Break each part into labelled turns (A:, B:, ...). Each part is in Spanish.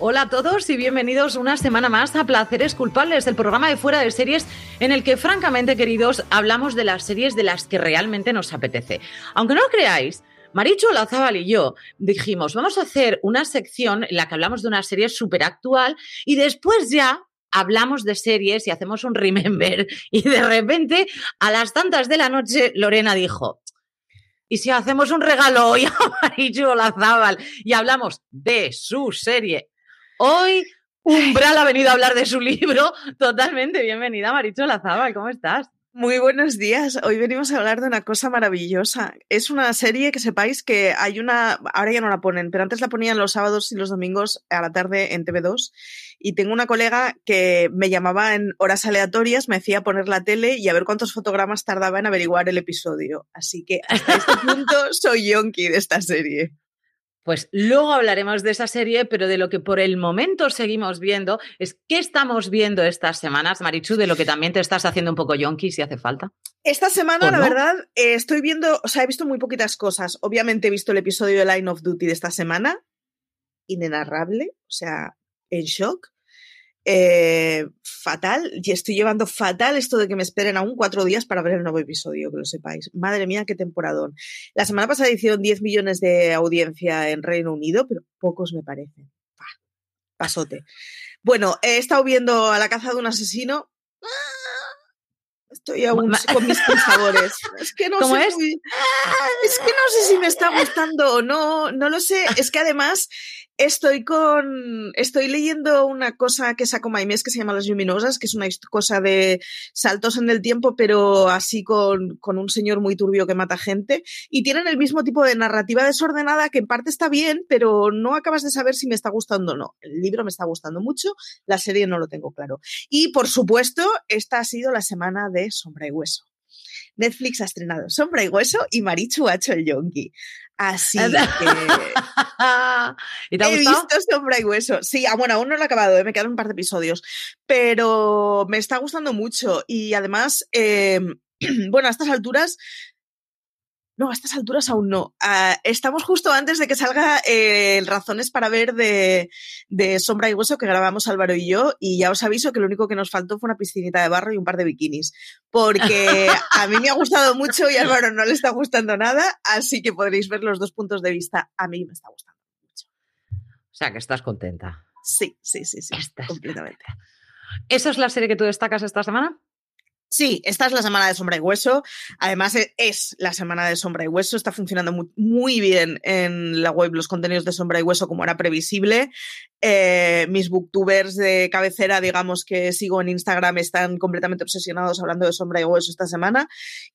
A: Hola a todos y bienvenidos una semana más a Placeres Culpables, el programa de fuera de series en el que, francamente, queridos, hablamos de las series de las que realmente nos apetece. Aunque no lo creáis, Maricho Lazábal y yo dijimos, vamos a hacer una sección en la que hablamos de una serie súper actual y después ya hablamos de series y hacemos un remember. Y de repente, a las tantas de la noche, Lorena dijo, ¿y si hacemos un regalo hoy a Maricho Lazábal y hablamos de su serie? Hoy Umbral ha venido a hablar de su libro. Totalmente bienvenida, Maricho Lazábal, ¿cómo estás?
B: Muy buenos días. Hoy venimos a hablar de una cosa maravillosa. Es una serie que sepáis que hay una, ahora ya no la ponen, pero antes la ponían los sábados y los domingos a la tarde en TV2. Y tengo una colega que me llamaba en horas aleatorias, me hacía poner la tele y a ver cuántos fotogramas tardaba en averiguar el episodio. Así que hasta este punto soy yonki de esta serie.
A: Pues luego hablaremos de esa serie, pero de lo que por el momento seguimos viendo es qué estamos viendo estas semanas, Marichu, de lo que también te estás haciendo un poco yonki si hace falta.
B: Esta semana,
A: ¿O
B: la
A: no?
B: verdad, eh, estoy viendo, o sea, he visto muy poquitas cosas. Obviamente he visto el episodio de Line of Duty de esta semana, inenarrable, o sea, en shock. Eh, fatal, y estoy llevando fatal esto de que me esperen aún cuatro días para ver el nuevo episodio, que lo sepáis. Madre mía, qué temporadón. La semana pasada hicieron 10 millones de audiencia en Reino Unido, pero pocos me parecen. Pa, pasote. Bueno, he estado viendo a la caza de un asesino. Ah, Estoy aún con mis sabores. Es que no
A: ¿Cómo
B: sé
A: es?
B: muy- es que no sé si me está gustando o no, no lo sé. Es que además estoy con, estoy leyendo una cosa que sacó Maimés que se llama Las Luminosas, que es una cosa de saltos en el tiempo, pero así con, con un señor muy turbio que mata gente. Y tienen el mismo tipo de narrativa desordenada que en parte está bien, pero no acabas de saber si me está gustando o no. El libro me está gustando mucho, la serie no lo tengo claro. Y por supuesto, esta ha sido la semana de Sombra y Hueso. Netflix ha estrenado Sombra y Hueso y Marichu ha el yonki. Así que
A: ¿Y te ha
B: he
A: gustado?
B: visto Sombra y Hueso. Sí, ah, bueno, aún no lo he acabado, eh, me quedan un par de episodios. Pero me está gustando mucho. Y además, eh, bueno, a estas alturas. No, a estas alturas aún no. Ah, estamos justo antes de que salga eh, el Razones para ver de, de Sombra y Hueso que grabamos Álvaro y yo. Y ya os aviso que lo único que nos faltó fue una piscinita de barro y un par de bikinis. Porque a mí me ha gustado mucho y a Álvaro no le está gustando nada. Así que podréis ver los dos puntos de vista. A mí me está gustando mucho.
A: O sea, que estás contenta.
B: Sí, sí, sí, sí,
A: Estás
B: completamente.
A: ¿Esa es la serie que tú destacas esta semana?
B: Sí, esta es la semana de Sombra y Hueso. Además, e- es la semana de Sombra y Hueso. Está funcionando muy, bien en la web los contenidos de Sombra y Hueso, como era previsible. Eh, mis booktubers de cabecera, digamos que sigo en Instagram, están completamente obsesionados hablando de Sombra y Hueso esta semana.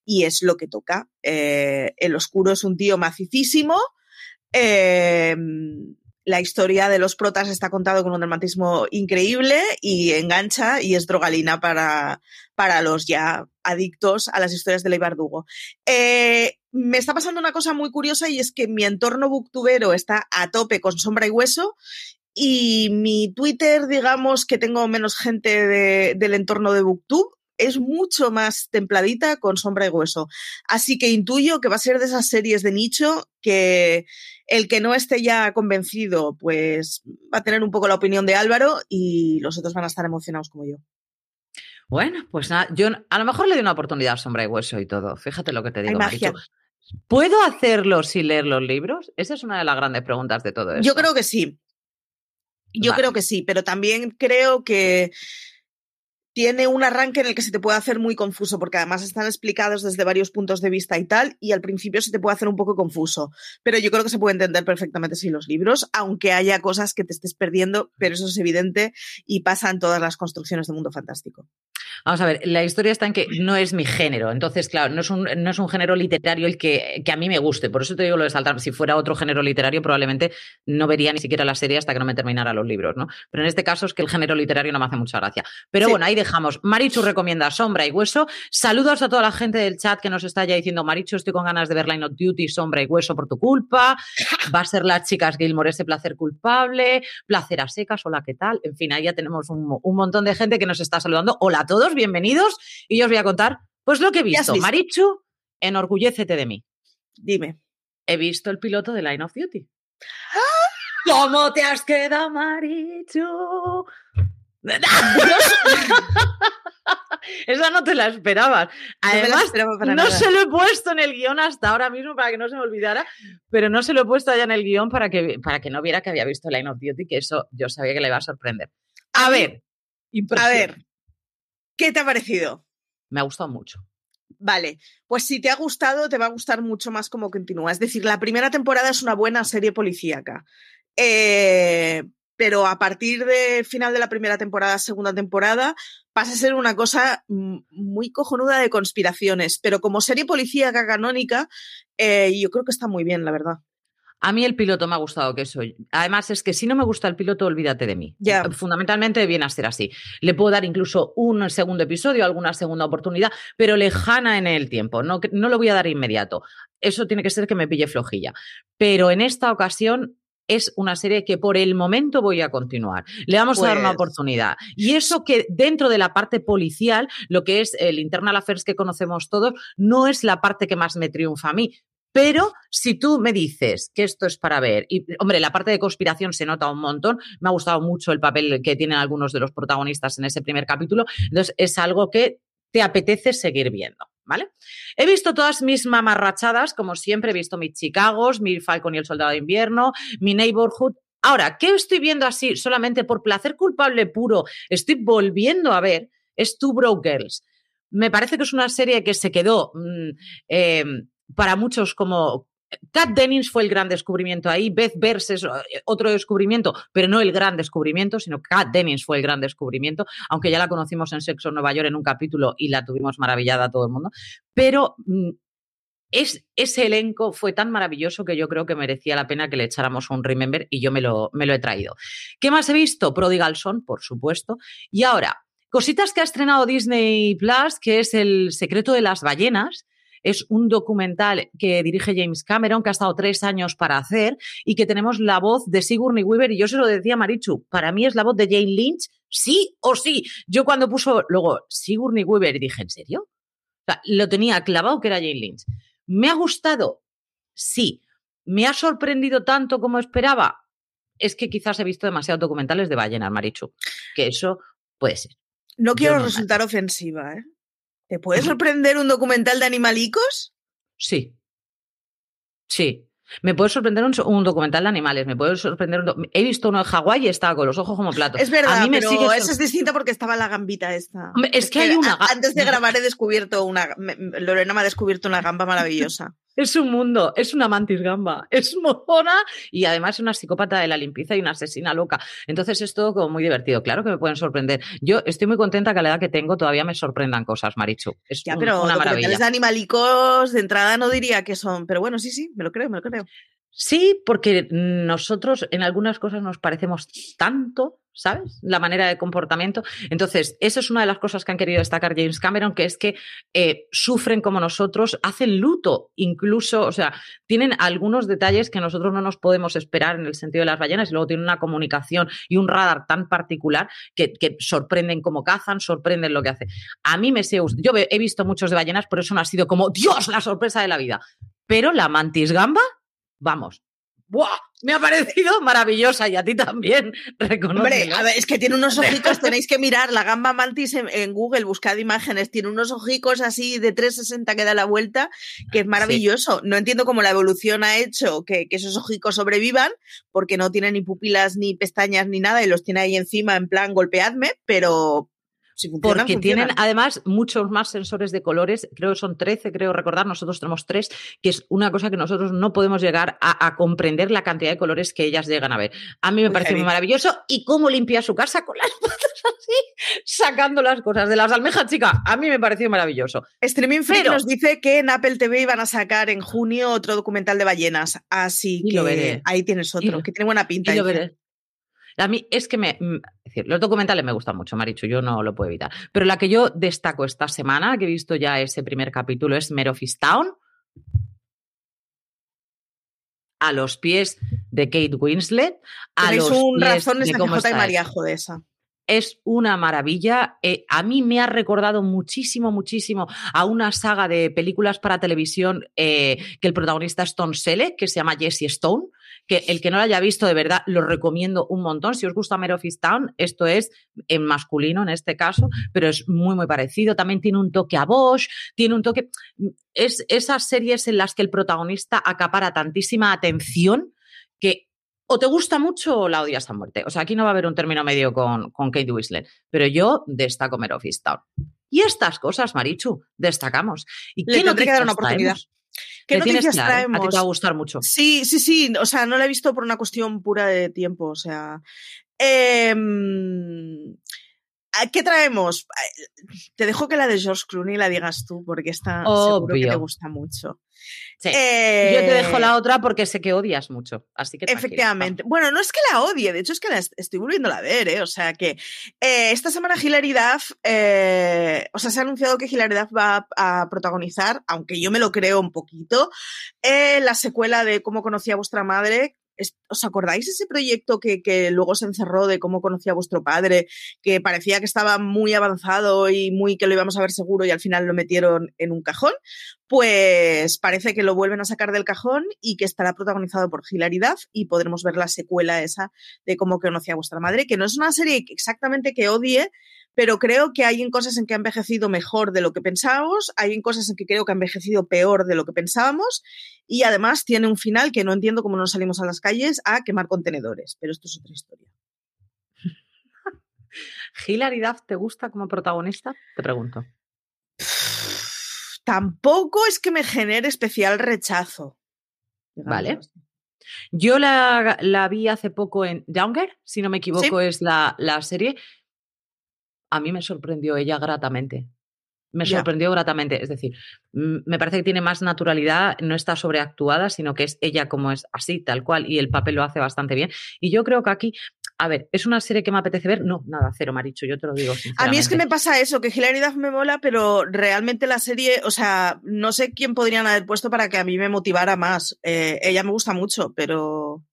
B: Y es lo que toca. Eh, el Oscuro es un tío macicísimo. Eh, la historia de los protas está contado con un dramatismo increíble y engancha y es drogalina para, para los ya adictos a las historias de Ley. Eh, me está pasando una cosa muy curiosa y es que mi entorno booktubero está a tope con sombra y hueso y mi Twitter, digamos que tengo menos gente de- del entorno de booktube, es mucho más templadita con sombra y hueso. Así que intuyo que va a ser de esas series de nicho que el que no esté ya convencido, pues va a tener un poco la opinión de Álvaro y los otros van a estar emocionados como yo.
A: Bueno, pues nada, yo a lo mejor le doy una oportunidad a Sombra y Hueso y todo. Fíjate lo que te digo. Marichu. ¿Puedo hacerlo sin leer los libros? Esa es una de las grandes preguntas de todo esto.
B: Yo creo que sí. Yo
A: Vale.
B: creo que sí, pero también creo que tiene un arranque en el que se te puede hacer muy confuso, porque además están explicados desde varios puntos de vista y tal, y al principio se te puede hacer un poco confuso. Pero yo creo que se puede entender perfectamente sin los libros, aunque haya cosas que te estés perdiendo, pero eso es evidente y pasa en todas las construcciones de mundo fantástico.
A: Vamos a ver, la historia está en que no es mi género. Entonces, claro, no es un, no es un género literario el que, que, a mí me guste. Por eso te digo lo de saltar. Si fuera otro género literario, probablemente no vería ni siquiera la serie hasta que no me terminara los libros, ¿no? Pero en este caso es que el género literario no me hace mucha gracia. Pero sí. bueno, ahí dejamos. Marichu recomienda Sombra y Hueso. Saludos a toda la gente del chat que nos está ya diciendo, Marichu, estoy con ganas de ver Line of Duty, Sombra y Hueso por tu culpa. Va a ser las chicas Gilmore ese placer culpable. Placer a secas, hola, ¿qué tal? En fin, ahí ya tenemos un, un montón de gente que nos está saludando. Hola a todos, bienvenidos. Y yo os voy a contar, pues lo que he visto. visto? Marichu, enorgullécete de mí.
B: Dime.
A: He visto el piloto de Line of Duty. ¿Cómo te has quedado, Marichu? Esa no te la esperabas. Además, no, no se lo he puesto en el guion hasta ahora mismo para que no se me olvidara, pero no se lo he puesto allá en el guion para que, para que no viera que había visto Line of Duty, que eso yo sabía que le iba a sorprender. A ver,
B: a ver, ¿qué te ha parecido?
A: Me ha gustado mucho.
B: Vale, pues si te ha gustado, te va a gustar mucho más como continúa. Es decir, la primera temporada es una buena serie policíaca. Eh, pero a partir de final de la primera temporada, segunda temporada, pasa a ser una cosa muy cojonuda de conspiraciones. Pero como serie policíaca canónica, eh, yo creo que está muy bien, la verdad.
A: A mí el piloto me ha gustado que soy. Además, es que si no me gusta el piloto, olvídate de mí.
B: Yeah.
A: Fundamentalmente viene a ser así. Le puedo dar incluso un segundo episodio, alguna segunda oportunidad, pero lejana en el tiempo. No, no lo voy a dar inmediato. Eso tiene que ser que me pille flojilla. Pero en esta ocasión es una serie que por el momento voy a continuar. Le vamos pues... a dar una oportunidad. Y eso que dentro de la parte policial, lo que es el internal affairs que conocemos todos, no es la parte que más me triunfa a mí. Pero si tú me dices que esto es para ver, y hombre, la parte de conspiración se nota un montón, me ha gustado mucho el papel que tienen algunos de los protagonistas en ese primer capítulo, entonces es algo que te apetece seguir viendo. ¿Vale? He visto todas mis mamarrachadas, como siempre, he visto mis Chicagos, mi Falcon y el Soldado de Invierno, mi Neighborhood. Ahora, ¿qué estoy viendo así solamente por placer culpable puro? Estoy volviendo a ver, es Two Broke Girls. Me parece que es una serie que se quedó mmm, eh, para muchos como Kat Dennings fue el gran descubrimiento ahí, Beth Bers es otro descubrimiento, pero no el gran descubrimiento, sino Kat Dennings fue el gran descubrimiento, aunque ya la conocimos en Sexo en Nueva York en un capítulo y la tuvimos maravillada a todo el mundo. Pero mm, es, ese elenco fue tan maravilloso que yo creo que merecía la pena que le echáramos un remember y yo me lo, me lo he traído. ¿Qué más he visto? Prodigal Son, por supuesto. Y ahora, cositas que ha estrenado Disney Plus, que es El secreto de las ballenas es un documental que dirige James Cameron, que ha estado tres años para hacer y que tenemos la voz de Sigourney Weaver. Y yo se lo decía a Marichu, para mí es la voz de Jane Lynch, sí o sí. Yo cuando puso luego Sigourney Weaver dije, ¿en serio? O sea, lo tenía clavado que era Jane Lynch. ¿Me ha gustado? Sí. ¿Me ha sorprendido tanto como esperaba? Es que quizás he visto demasiados documentales de ballenas, Marichu. Que eso puede ser.
B: No quiero no resultar nada. ofensiva, ¿eh? ¿Te puede sorprender un documental de animalicos?
A: Sí. Sí. Me puede sorprender un, un, documental de animales, me puede sorprender un He visto uno de Hawái y estaba con los ojos como platos.
B: Es verdad, a mí me pero sigue... eso es distinto porque estaba la gambita esta.
A: Es, es que, que, hay una...
B: Antes de grabar he descubierto una... Lorena me ha descubierto una gamba maravillosa.
A: Es un mundo, es una mantis gamba, es mojona y además es una psicópata de la limpieza y una asesina loca. Entonces es todo como muy divertido. Claro que me pueden sorprender. Yo estoy muy contenta que a la edad que tengo todavía me sorprendan cosas, Marichu. Es
B: ya, pero
A: un, una maravilla.
B: de animalicos de entrada no diría que son, pero bueno, sí, sí, me lo creo, me lo creo.
A: Sí, porque nosotros en algunas cosas nos parecemos tanto, ¿sabes? La manera de comportamiento. Entonces, eso es una de las cosas que han querido destacar James Cameron, que es que eh, sufren como nosotros, hacen luto, incluso, o sea, tienen algunos detalles que nosotros no nos podemos esperar en el sentido de las ballenas, y luego tienen una comunicación y un radar tan particular que, sorprenden cómo cazan, sorprenden lo que hacen. A mí me sé, yo he visto muchos de ballenas, pero eso no ha sido como, Dios, la sorpresa de la vida. Pero la mantis gamba vamos. ¡Buah! Me ha parecido maravillosa y a ti también.
B: Hombre, a ver, es que tiene unos ojicos, tenéis que mirar la gamba mantis en, en, Google, buscad imágenes, tiene unos ojicos así de 360 que da la vuelta, que es maravilloso. Sí. No entiendo cómo la evolución ha hecho que, que, esos ojicos sobrevivan, porque no tiene ni pupilas, ni pestañas, ni nada, y los tiene ahí encima en plan golpeadme, pero,
A: porque tienen además muchos más sensores de colores, creo que son 13, creo recordar, nosotros tenemos 3, que es una cosa que nosotros no podemos llegar a, comprender la cantidad de colores que ellas llegan a ver. A mí me parece muy maravilloso y cómo limpia su casa con las patas así, sacando las cosas de las almejas, chica. A mí me pareció maravilloso.
B: Streaming Freak nos dice que en Apple TV iban a sacar en junio otro documental de ballenas, así que ahí tienes otro, que tiene buena pinta.
A: Y lo veré. A mí es que me. Mm, es decir, los documentales me gustan mucho, Marichu, yo no lo puedo evitar. Pero la que yo destaco esta semana, que he visto ya ese primer capítulo, es Merofis Town. A los pies de Kate Winslet. A los
B: un
A: pies
B: razones
A: de cómo
B: y María.
A: Es una maravilla. Eh, a mí me ha recordado muchísimo, muchísimo a una saga de películas para televisión eh, que el protagonista es Tom Selleck, que se llama Jesse Stone que el que no lo haya visto, de verdad, lo recomiendo un montón. Si os gusta Mare Town, esto es en masculino en este caso, pero es muy, muy parecido. También tiene un toque a Bosch, tiene un toque... Es esas series en las que el protagonista acapara tantísima atención que o te gusta mucho o la odias a muerte. O sea, aquí no va a haber un término medio con, con Kate Whistler, pero yo destaco Mare Town. Y estas cosas, Marichu, destacamos. ¿Y
B: Le qué que dar una oportunidad.
A: ¿Qué noticias traemos? A ti te va a gustar mucho.
B: Sí, sí, sí. O sea, no la he visto por una cuestión pura de tiempo. O sea. Eh, ¿Qué traemos? Te dejo que la de George Clooney la digas tú, porque está seguro que te gusta mucho.
A: Yo te dejo la eh, otra porque sé que odias mucho. Así que
B: Efectivamente. Bueno, no es que la odie, de hecho es que la estoy volviendo a ver, ¿eh? O sea que eh, esta semana Hilary Duff, eh, o sea, se ha anunciado que Hilary Duff va a, protagonizar, aunque yo me lo creo un poquito, la secuela de Cómo conocí a vuestra madre, ¿Os acordáis ese proyecto que, luego se encerró de cómo conocía a vuestro padre, que parecía que estaba muy avanzado y muy que lo íbamos a ver seguro y al final lo metieron en un cajón? Pues parece que lo vuelven a sacar del cajón y que estará protagonizado por Hilaridad y podremos ver la secuela esa de cómo conocía a vuestra madre, que no es una serie exactamente que odie, pero creo que hay en cosas en que ha envejecido mejor de lo que pensábamos, hay en cosas en que creo que ha envejecido peor de lo que pensábamos y además tiene un final que no entiendo cómo no salimos a las calles a quemar contenedores, pero esto es otra historia.
A: ¿Hilaridad te gusta como protagonista? Te pregunto.
B: Tampoco es que me genere especial rechazo.
A: Vale. Yo la, vi hace poco en Younger, si no me equivoco, es la, la serie a mí me sorprendió ella gratamente. Me sorprendió gratamente. Es decir, me parece que tiene más naturalidad, no está sobreactuada, sino que es ella como es así, tal cual, y el papel lo hace bastante bien. Y yo creo que aquí a ver, ¿es una serie que me apetece ver? No, nada, cero, Maricho, yo te lo digo.
B: A mí es que me pasa eso, que Hilary me mola, pero realmente la serie, o sea, no sé quién podrían haber puesto para que a mí me motivara más. Eh, ella me gusta mucho, pero.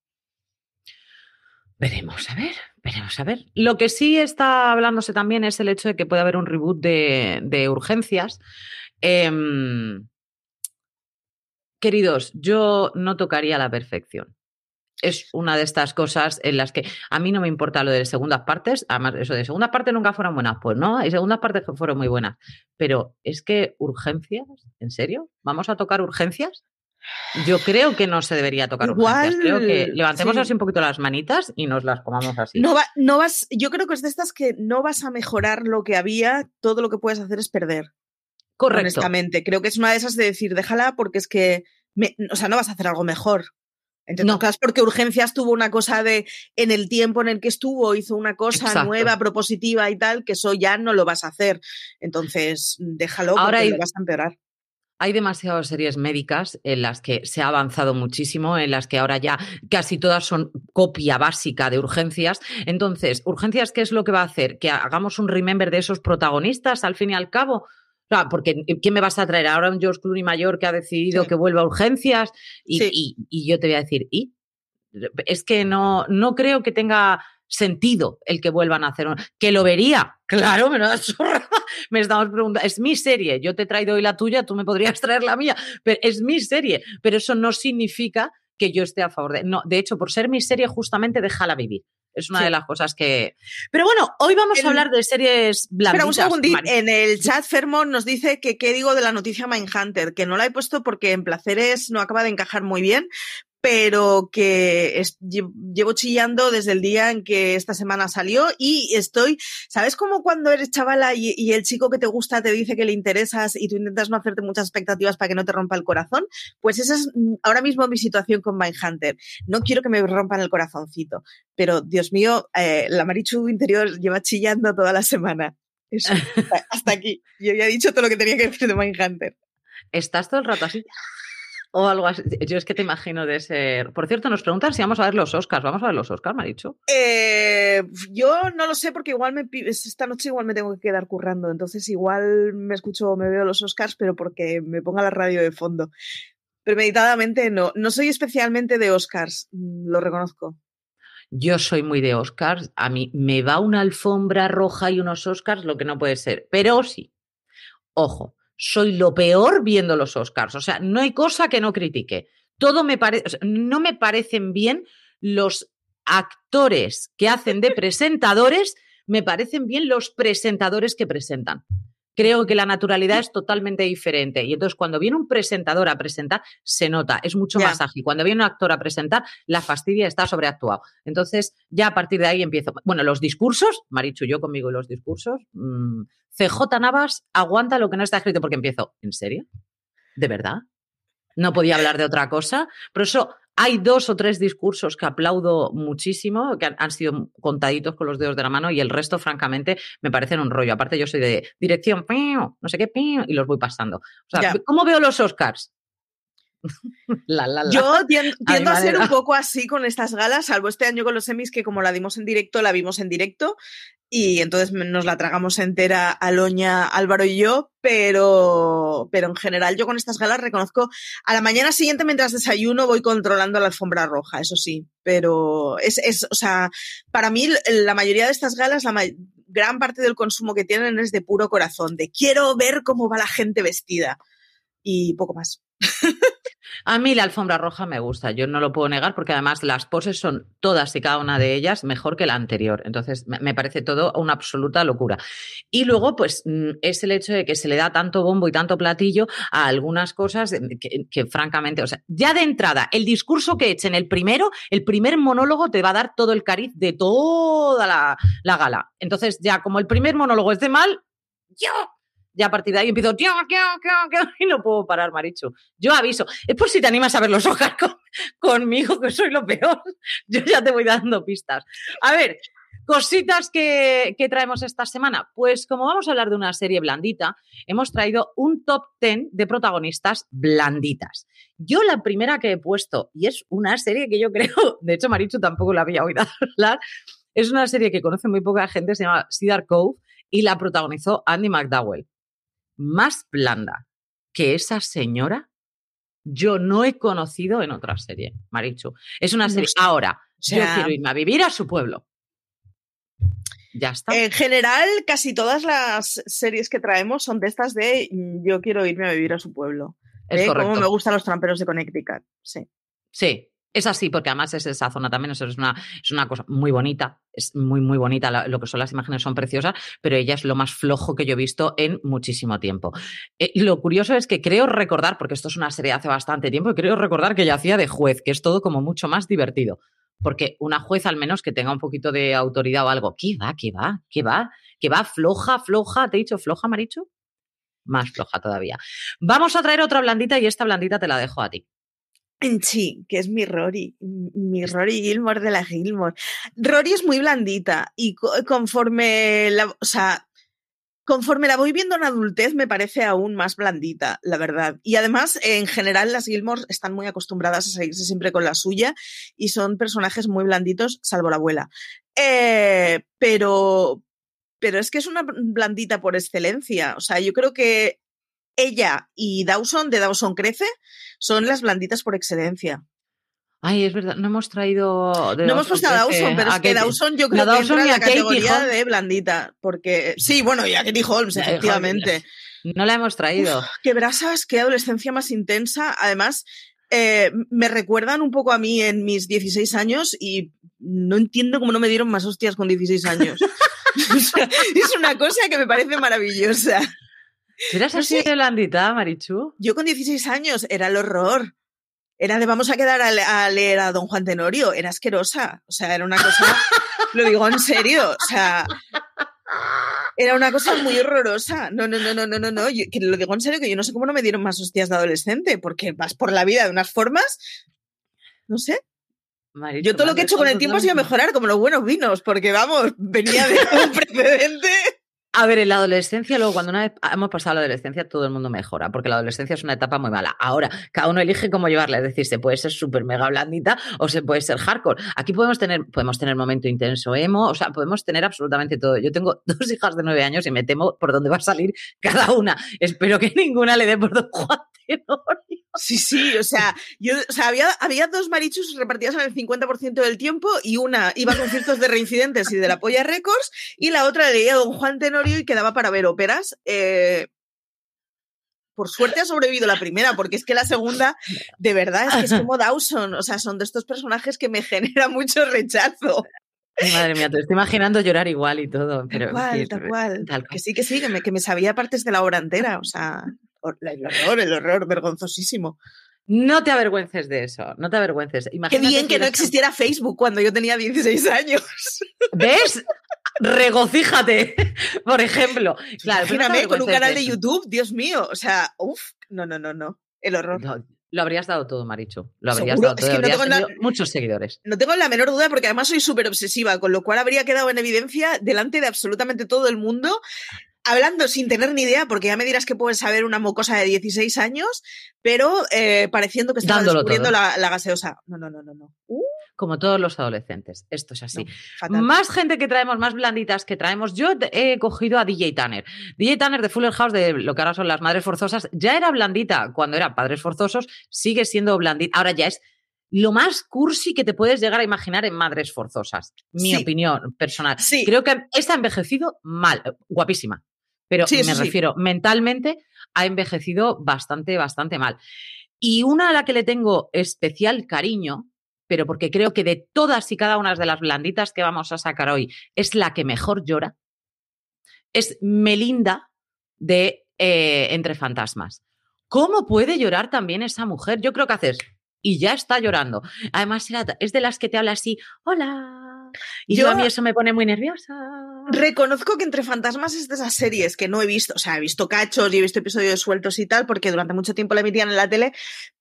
A: Veremos, a ver, veremos, a ver. Lo que sí está hablándose también es el hecho de que puede haber un reboot de, urgencias. Em, queridos, yo no tocaría la perfección. Es una de estas cosas en las que a mí no me importa lo de segundas partes, además eso de segundas partes nunca fueron buenas, pues no, hay segundas partes que fueron muy buenas, pero es que urgencias, ¿en serio? ¿Vamos a tocar urgencias? Yo creo que no se debería tocar Igual, Creo que levantemos así un poquito las manitas y nos las comamos así.
B: No, no vas, yo creo que es de estas que no vas a mejorar lo que había, todo lo que puedes hacer es perder.
A: Correcto.
B: Honestamente, creo que es una de esas de decir, déjala porque es que, o sea, no vas a hacer algo mejor. no. porque Urgencias tuvo una cosa de, en el tiempo en el que estuvo, hizo una cosa nueva, propositiva y tal, que eso ya no lo vas a hacer. Entonces, déjalo porque lo vas a empeorar
A: hay demasiadas series médicas en las que se ha avanzado muchísimo, en las que ahora ya casi todas son copia básica de urgencias. Entonces, urgencias, ¿qué es lo que va a hacer? Que hagamos un remember de esos protagonistas al fin y al cabo. porque ¿quién me vas a traer? Ahora un George Clooney mayor que ha decidido que vuelva a urgencias y, y, yo te voy a decir, ¿y? Es que no, no creo que tenga sentido el que vuelvan a hacer. Que lo vería, claro, me, me estamos preguntando. Es mi serie, yo te he traído hoy la tuya, tú me podrías traer la mía, pero es mi serie. Pero eso no significa que yo esté a favor de. No, de hecho, por ser mi serie, justamente déjala vivir. Es una de las cosas que. Pero bueno, hoy vamos a hablar de series blandas.
B: Espera un segundito. En el chat, Fermon nos dice que qué digo de la noticia Mindhunter, que no la he puesto porque en placeres no acaba de encajar muy bien, pero que llevo chillando desde el día en que esta semana salió y estoy, ¿sabes cómo cuando eres chavala y, el chico que te gusta te dice que le interesas y tú intentas no hacerte muchas expectativas para que no te rompa el corazón? Pues esa es mm, ahora mismo mi situación con Mindhunter. No quiero que me rompan el corazoncito, pero Dios mío, eh, la Marichu interior lleva chillando toda la semana. Eso, hasta, aquí. Yo ya he dicho todo lo que tenía que decir de Mindhunter.
A: Estás todo el rato así. O algo así. Yo es que te imagino de ser. Por cierto, nos preguntan si vamos a ver los Oscars. ¿Vamos a ver los Oscars, me ha dicho?
B: Eh, yo no lo sé porque igual me esta noche igual me tengo que quedar currando. Entonces igual me escucho, me veo los Oscars, pero porque me ponga la radio de fondo. Premeditadamente no. No soy especialmente de Oscars, mm, lo reconozco.
A: Yo soy muy de Oscars. A mí me va una alfombra roja y unos Oscars, lo que no puede ser. Pero sí. Ojo, soy lo peor viendo los Oscars. O sea, no hay cosa que no critique. Todo me parece, no me parecen bien los actores que hacen de presentadores, me parecen bien los presentadores que presentan. Creo que la naturalidad es totalmente diferente. Y entonces, cuando viene un presentador a presentar, se nota, es mucho más ágil. Cuando viene un actor a presentar, la fastidia está sobreactuado. Entonces, ya a partir de ahí empiezo. Bueno, los discursos, Marichu, yo conmigo los discursos, mmm, CJ Navas aguanta lo que no está escrito porque empiezo, ¿en serio? ¿De verdad? No podía hablar de otra cosa. Por eso hay dos o tres discursos que aplaudo muchísimo, que han, sido contaditos con los dedos de la mano y el resto, francamente, me parecen un rollo. Aparte, yo soy de dirección, no sé qué, y los voy pasando. O sea, ¿cómo veo los Oscars?
B: Yo tiendo, a ser un poco así con estas galas, salvo este año con los semis, que como la dimos en directo, la vimos en directo y entonces nos la tragamos entera Aloña, Álvaro y yo, pero, pero en general yo con estas galas reconozco, a la mañana siguiente mientras desayuno voy controlando la alfombra roja, eso sí, pero es, es o sea, para mí la mayoría de estas galas, la gran parte del consumo que tienen es de puro corazón, de quiero ver cómo va la gente vestida y poco más.
A: A mí la alfombra roja me gusta, yo no lo puedo negar porque además las poses son todas y cada una de ellas mejor que la anterior. Entonces me parece todo una absoluta locura. Y luego, pues mm, es el hecho de que se le da tanto bombo y tanto platillo a algunas cosas que, francamente, o sea, ya de entrada, el discurso que echen el primero, el primer monólogo te va a dar todo el cariz de toda la, la gala. Entonces ya como el primer monólogo es de mal, yo ya a partir de ahí empiezo, y no puedo parar, Marichu. Yo aviso. Es por si te animas a ver los ojos conmigo, que soy lo peor. Yo ya te voy dando pistas. A ver, cositas que, que, traemos esta semana. Pues como vamos a hablar de una serie blandita, hemos traído un top 10 de protagonistas blanditas. Yo la primera que he puesto, y es una serie que yo creo, de hecho Marichu tampoco la había oído hablar, es una serie que conoce muy poca gente, se llama Cedar Cove y la protagonizó Andy McDowell más blanda que esa señora, yo no he conocido en otra serie, Marichu. Es una serie. Ahora, yo quiero irme a vivir a su pueblo. Ya está.
B: En general, casi todas las series que traemos son de estas de mm, yo quiero irme a vivir a su pueblo. Es ¿Eh? Como me gustan los tramperos de Connecticut. Sí.
A: Sí, es así, porque además es esa zona también, es una, es una cosa muy bonita, es muy, muy bonita, lo que son las imágenes son preciosas, pero ella es lo más flojo que yo he visto en muchísimo tiempo. Eh, lo curioso es que creo recordar, porque esto es una serie hace bastante tiempo, y creo recordar que ella hacía de juez, que es todo como mucho más divertido. Porque una juez al menos que tenga un poquito de autoridad o algo, ¿qué va? ¿Qué va? ¿Qué va? ¿Qué va? Floja, floja, ¿te he dicho floja, Maricho? Más floja todavía. Vamos a traer otra blandita y esta blandita te la dejo a ti.
B: Sí, que es mi Rory, mi Rory Gilmore de la Gilmore. Rory es muy blandita y conforme la, o sea, conforme la voy viendo en adultez me parece aún más blandita, la verdad. Y además, en general, las Gilmore están muy acostumbradas a seguirse siempre con la suya y son personajes muy blanditos, salvo la abuela. Eh, pero, pero es que es una blandita por excelencia. O sea, yo creo que ella y Dawson, de Dawson Crece, son las blanditas por excelencia.
A: Ay, es verdad, no hemos traído.
B: no hemos puesto a Dawson, pero es que Dawson yo creo que entra en la categoría de blandita. Porque. Sí, bueno, y a Katie Holmes, efectivamente.
A: No la hemos traído.
B: qué brasas, qué adolescencia más intensa. Además, eh, me recuerdan un poco a mí en mis 16 años y no entiendo cómo no me dieron más hostias con 16 años. es una cosa que me parece maravillosa.
A: ¿Eras así de blandita, Marichu?
B: Yo con 16 años era el horror. era de vamos a quedar a, leer a don Juan Tenorio, era asquerosa, o sea, era una cosa, lo digo en serio, o sea, era una cosa muy horrorosa. No, no, no, no, no, no, no. que lo digo en serio, que yo no sé cómo no me dieron más hostias de adolescente, porque vas por la vida de unas formas, no sé. yo todo lo que he hecho con el tiempo ha sido mejorar, como los buenos vinos, porque vamos, venía de un precedente.
A: A ver, en la adolescencia, luego cuando una vez hemos pasado la adolescencia, todo el mundo mejora, porque la adolescencia es una etapa muy mala. Ahora, cada uno elige cómo llevarla, es decir, se puede ser súper mega blandita o se puede ser hardcore. Aquí podemos tener, podemos tener momento intenso emo, o sea, podemos tener absolutamente todo. Yo tengo dos hijas de nueve años y me temo por dónde va a salir cada una. Espero que ninguna le dé por don Juan
B: Sí, sí, o sea, yo, o sea había, había dos marichus repartidas en el 50% del tiempo y una iba a conciertos de reincidentes y de la Polla Records y la otra leía a Don Juan Tenorio y quedaba para ver óperas. Eh, por suerte ha sobrevivido la primera, porque es que la segunda, de verdad, es que es como Dawson. O sea, son de estos personajes que me genera mucho rechazo.
A: madre mía, te estoy imaginando llorar igual y todo. Pero,
B: tal cual, tal cual. Que sí, que sí, que me, que me sabía partes de la obra entera. O sea el horror, el horror, vergonzosísimo.
A: No te avergüences de eso, no te avergüences.
B: Qué bien que no existiera Facebook cuando yo tenía 16 años.
A: ¿Ves? Regocíjate, por ejemplo.
B: Claro, Imagíname con un canal de, YouTube, Dios mío. O sea, uff, no, no, no, no. El horror.
A: lo habrías dado todo, Maricho. Lo habrías dado todo. Es que no tengo muchos seguidores.
B: No tengo la menor duda porque además soy súper obsesiva, con lo cual habría quedado en evidencia delante de absolutamente todo el mundo hablando sin tener ni idea, porque ya me dirás que puedes saber una mocosa de 16 años, pero eh, pareciendo que estaba descubriendo la, gaseosa. No, no, no, no, no. Uh.
A: Como todos los adolescentes. Esto es así. más gente que traemos, más blanditas que traemos. Yo he cogido a DJ Tanner. DJ Tanner de Fuller House, de lo que ahora son las madres forzosas, ya era blandita cuando era padres forzosos, sigue siendo blandita. Ahora ya es lo más cursi que te puedes llegar a imaginar en Madres Forzosas. Mi opinión personal. Sí. Creo que está envejecido mal, guapísima. Pero me refiero, mentalmente ha envejecido bastante, bastante mal. Y una a la que le tengo especial cariño, pero porque creo que de todas y cada una de las blanditas que vamos a sacar hoy es la que mejor llora, es Melinda de eh, Entre Fantasmas. ¿Cómo puede llorar también esa mujer? Yo creo que haces y ya está llorando. Además, es de las que te habla así, hola. Y yo, a mí eso me pone muy nerviosa.
B: Reconozco que Entre Fantasmas es de esas series que no he visto, o sea, he visto cachos y he visto episodios sueltos y tal, porque durante mucho tiempo la emitían en la tele,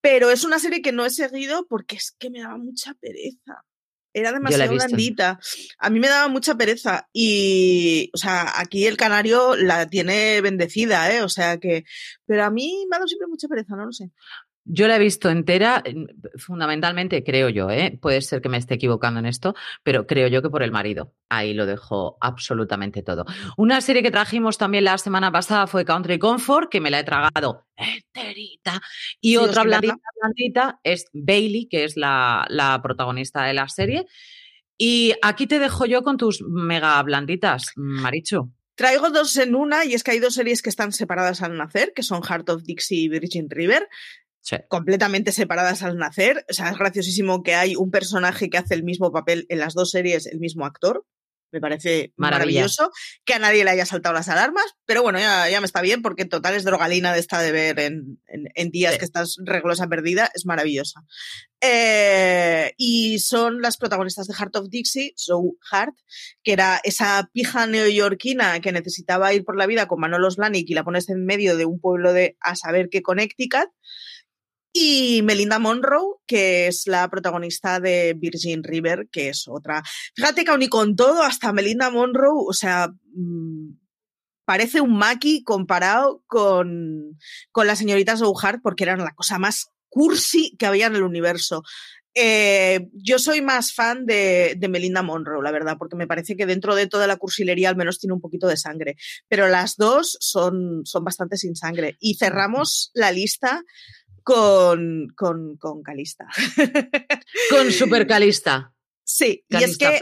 B: pero es una serie que no he seguido porque es que me daba mucha pereza. Era demasiado blandita. A mí me daba mucha pereza. Y, o sea, aquí el canario la tiene bendecida, ¿eh? O sea que. Pero a mí me ha dado siempre mucha pereza, no lo sé.
A: Yo la he visto entera, fundamentalmente creo yo, ¿eh? puede ser que me esté equivocando en esto, pero creo yo que por el marido. Ahí lo dejo absolutamente todo. Una serie que trajimos también la semana pasada fue Country Comfort, que me la he tragado enterita. Y otra blandita, es Bailey, que es la, la protagonista de la serie. Y aquí te dejo yo con tus mega blanditas, Marichu.
B: Traigo dos en una y es que hay dos series que están separadas al nacer, que son Heart of Dixie y Virgin River completamente separadas al nacer. O sea, es graciosísimo que hay un personaje que hace el mismo papel en las dos series, el mismo actor. Me parece maravilloso que a nadie le haya saltado las alarmas, pero bueno, ya, ya me está bien porque total es drogalina de esta de ver en, en, días que estás reglosa perdida, es maravillosa. Eh, y son las protagonistas de Heart of Dixie, So Heart, que era esa pija neoyorquina que necesitaba ir por la vida con Manolos Blahnik y la pones en medio de un pueblo de a saber qué Connecticut y Melinda Monroe, que es la protagonista de Virgin River, que es otra. Fíjate que aún y con todo, hasta Melinda Monroe, o sea, mm, parece un maki comparado con, con las señoritas O'Hart, porque eran la cosa más cursi que había en el universo. Eh, yo soy más fan de, de, Melinda Monroe, la verdad, porque me parece que dentro de toda la cursilería al menos tiene un poquito de sangre. Pero las dos son, son bastante sin sangre. Y cerramos la lista con, con, con Calista.
A: con Super Calista.
B: Sí, y es que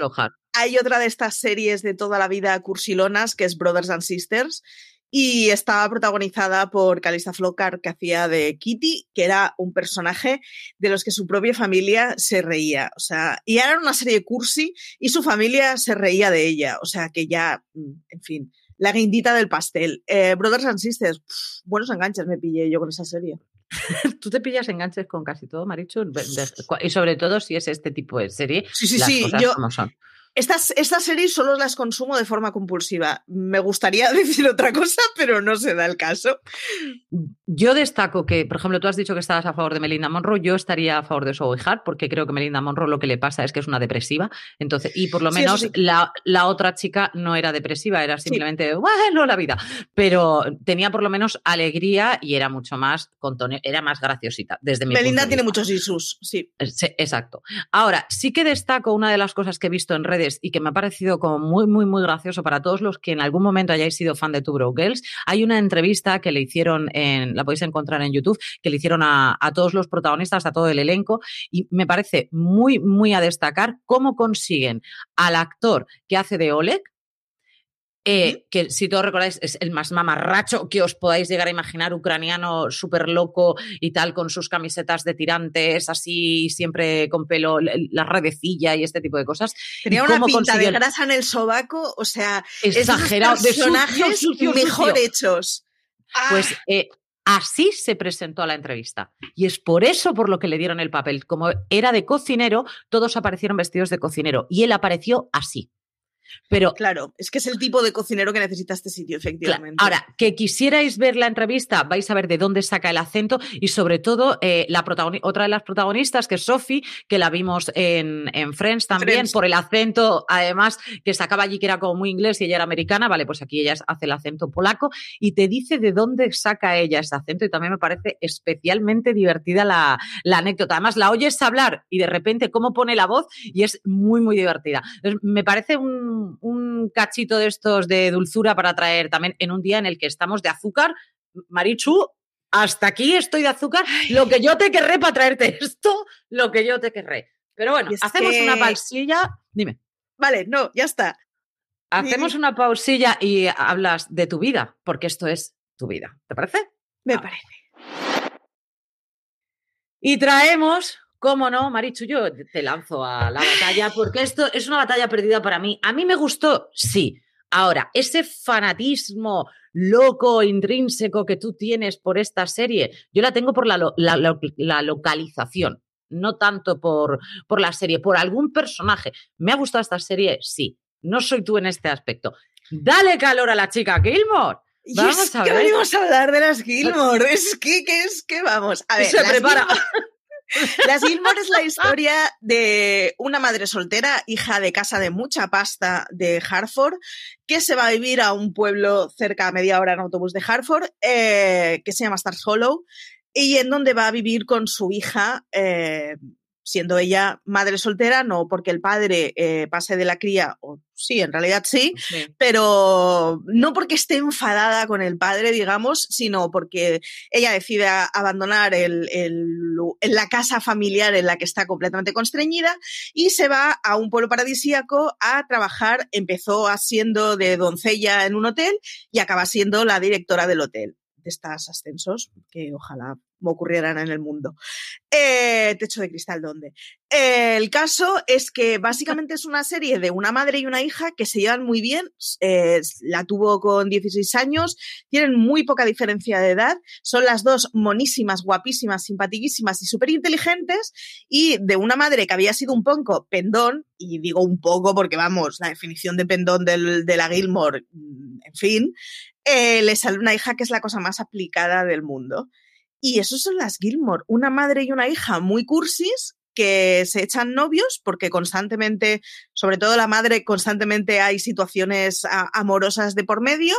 B: hay otra de estas series de toda la vida cursilonas que es Brothers and Sisters y estaba protagonizada por Calista Flockhart que hacía de Kitty, que era un personaje de los que su propia familia se reía, o sea, y era una serie cursi y su familia se reía de ella, o sea, que ya, mm, en fin, la guindita del pastel. Eh, Brothers and Sisters, buenos enganches me pillé yo con esa serie.
A: Tú te pillas enganches con casi todo, Marichu, y sobre todo si es este tipo de serie.
B: Sí, sí, sí. Yo, como son. Estas, estas series solo las consumo de forma compulsiva. Me gustaría decir otra cosa, pero no se da el caso.
A: Yo destaco que, por ejemplo, tú has dicho que estabas a favor de Melinda Monroe, yo estaría a favor de Zoe Hart, porque creo que Melinda Monroe lo que le pasa es que es una depresiva. Entonces, y por lo menos la, la, otra chica no era depresiva, era simplemente, bueno, la vida. Pero tenía por lo menos alegría y era mucho más era más graciosita. Desde mi
B: Melinda tiene muchos isus, sí.
A: sí. Exacto. Ahora, sí que destaco una de las cosas que he visto en redes y que me ha parecido como muy, muy, muy gracioso para todos los que en algún momento hayáis sido fan de Two Girls. Hay una entrevista que le hicieron, en, la podéis encontrar en YouTube, que le hicieron a, a todos los protagonistas, a todo el elenco, y me parece muy, muy a destacar cómo consiguen al actor que hace de Oleg, eh, que si todos recordáis es el más mamarracho que os podáis llegar a imaginar, ucraniano súper loco y tal, con sus camisetas de tirantes, así siempre con pelo, la redecilla y este tipo de cosas.
B: Tenía una pinta de grasa en el sobaco, o sea,
A: exagerado, de personajes
B: mejor hechos.
A: Pues ah. eh, así se presentó a la entrevista. Y es por eso por lo que le dieron el papel. Como era de cocinero, todos aparecieron vestidos de cocinero y él apareció así. Pero,
B: claro, es que es el tipo de cocinero que necesita este sitio, efectivamente.
A: Ahora, que quisierais ver la entrevista, vais a ver de dónde saca el acento y sobre todo eh, la otra de las protagonistas, que es Sophie, que la vimos en, en Friends también, por el acento, además, que sacaba allí que era como muy inglés y ella era americana, vale, pues aquí ella hace el acento polaco y te dice de dónde saca ella ese acento y también me parece especialmente divertida la, la anécdota. Además, la oyes hablar y de repente cómo pone la voz y es muy, muy divertida. Entonces, me parece un un, cachito de estos de dulzura para traer también en un día en el que estamos de azúcar. Marichu, hasta aquí estoy de azúcar. Lo que yo te querré para traerte esto, lo que yo te querré. Pero bueno, hacemos una pausilla. Dime.
B: Vale, no, ya está.
A: Hacemos una pausilla y hablas de tu vida, porque esto es tu vida. ¿Te parece?
B: Me parece.
A: Y traemos ¿Cómo no, Marichu? Yo te lanzo a la batalla porque esto es una batalla perdida para mí. A mí me gustó, sí. Ahora, ese fanatismo loco, intrínseco que tú tienes por esta serie, yo la tengo por la, localización, no tanto por, por la serie, por algún personaje. ¿Me ha gustado esta serie? Sí. No soy tú en este aspecto. Dale calor a la chica Gilmore.
B: Vamos a ver. Que venimos a hablar de las Gilmore. Es que, es que vamos. A ver,
A: se prepara.
B: Las Gilmore es la historia de una madre soltera, hija de casa de mucha pasta de Hartford, que se va a vivir a un pueblo cerca a media hora en autobús de Hartford, eh, que se llama Stars Hollow, y en donde va a vivir con su hija, eh, siendo ella madre soltera, no porque el padre eh, pase de la cría, o sí, en realidad sí, pero no porque esté enfadada con el padre, digamos, sino porque ella decide abandonar el, la casa familiar en la que está completamente constreñida y se va a un pueblo paradisíaco a trabajar. Empezó siendo de doncella en un hotel y acaba siendo la directora del hotel de estos ascensos, que ojalá me ocurrieran en el mundo. Eh, techo de cristal, ¿dónde? el caso es que básicamente es una serie de una madre y una hija que se llevan muy bien. la tuvo con 16 años, tienen muy poca diferencia de edad, son las dos monísimas, guapísimas, simpatiquísimas y súper inteligentes. Y de una madre que había sido un poco pendón, y digo un poco porque vamos, la definición de pendón del, de la Gilmore, mm, en fin, eh, le sale una hija que es la cosa más aplicada del mundo. Y eso son las Gilmore, una madre y una hija muy cursis que se echan novios porque constantemente, sobre todo la madre, constantemente hay situaciones amorosas de por medio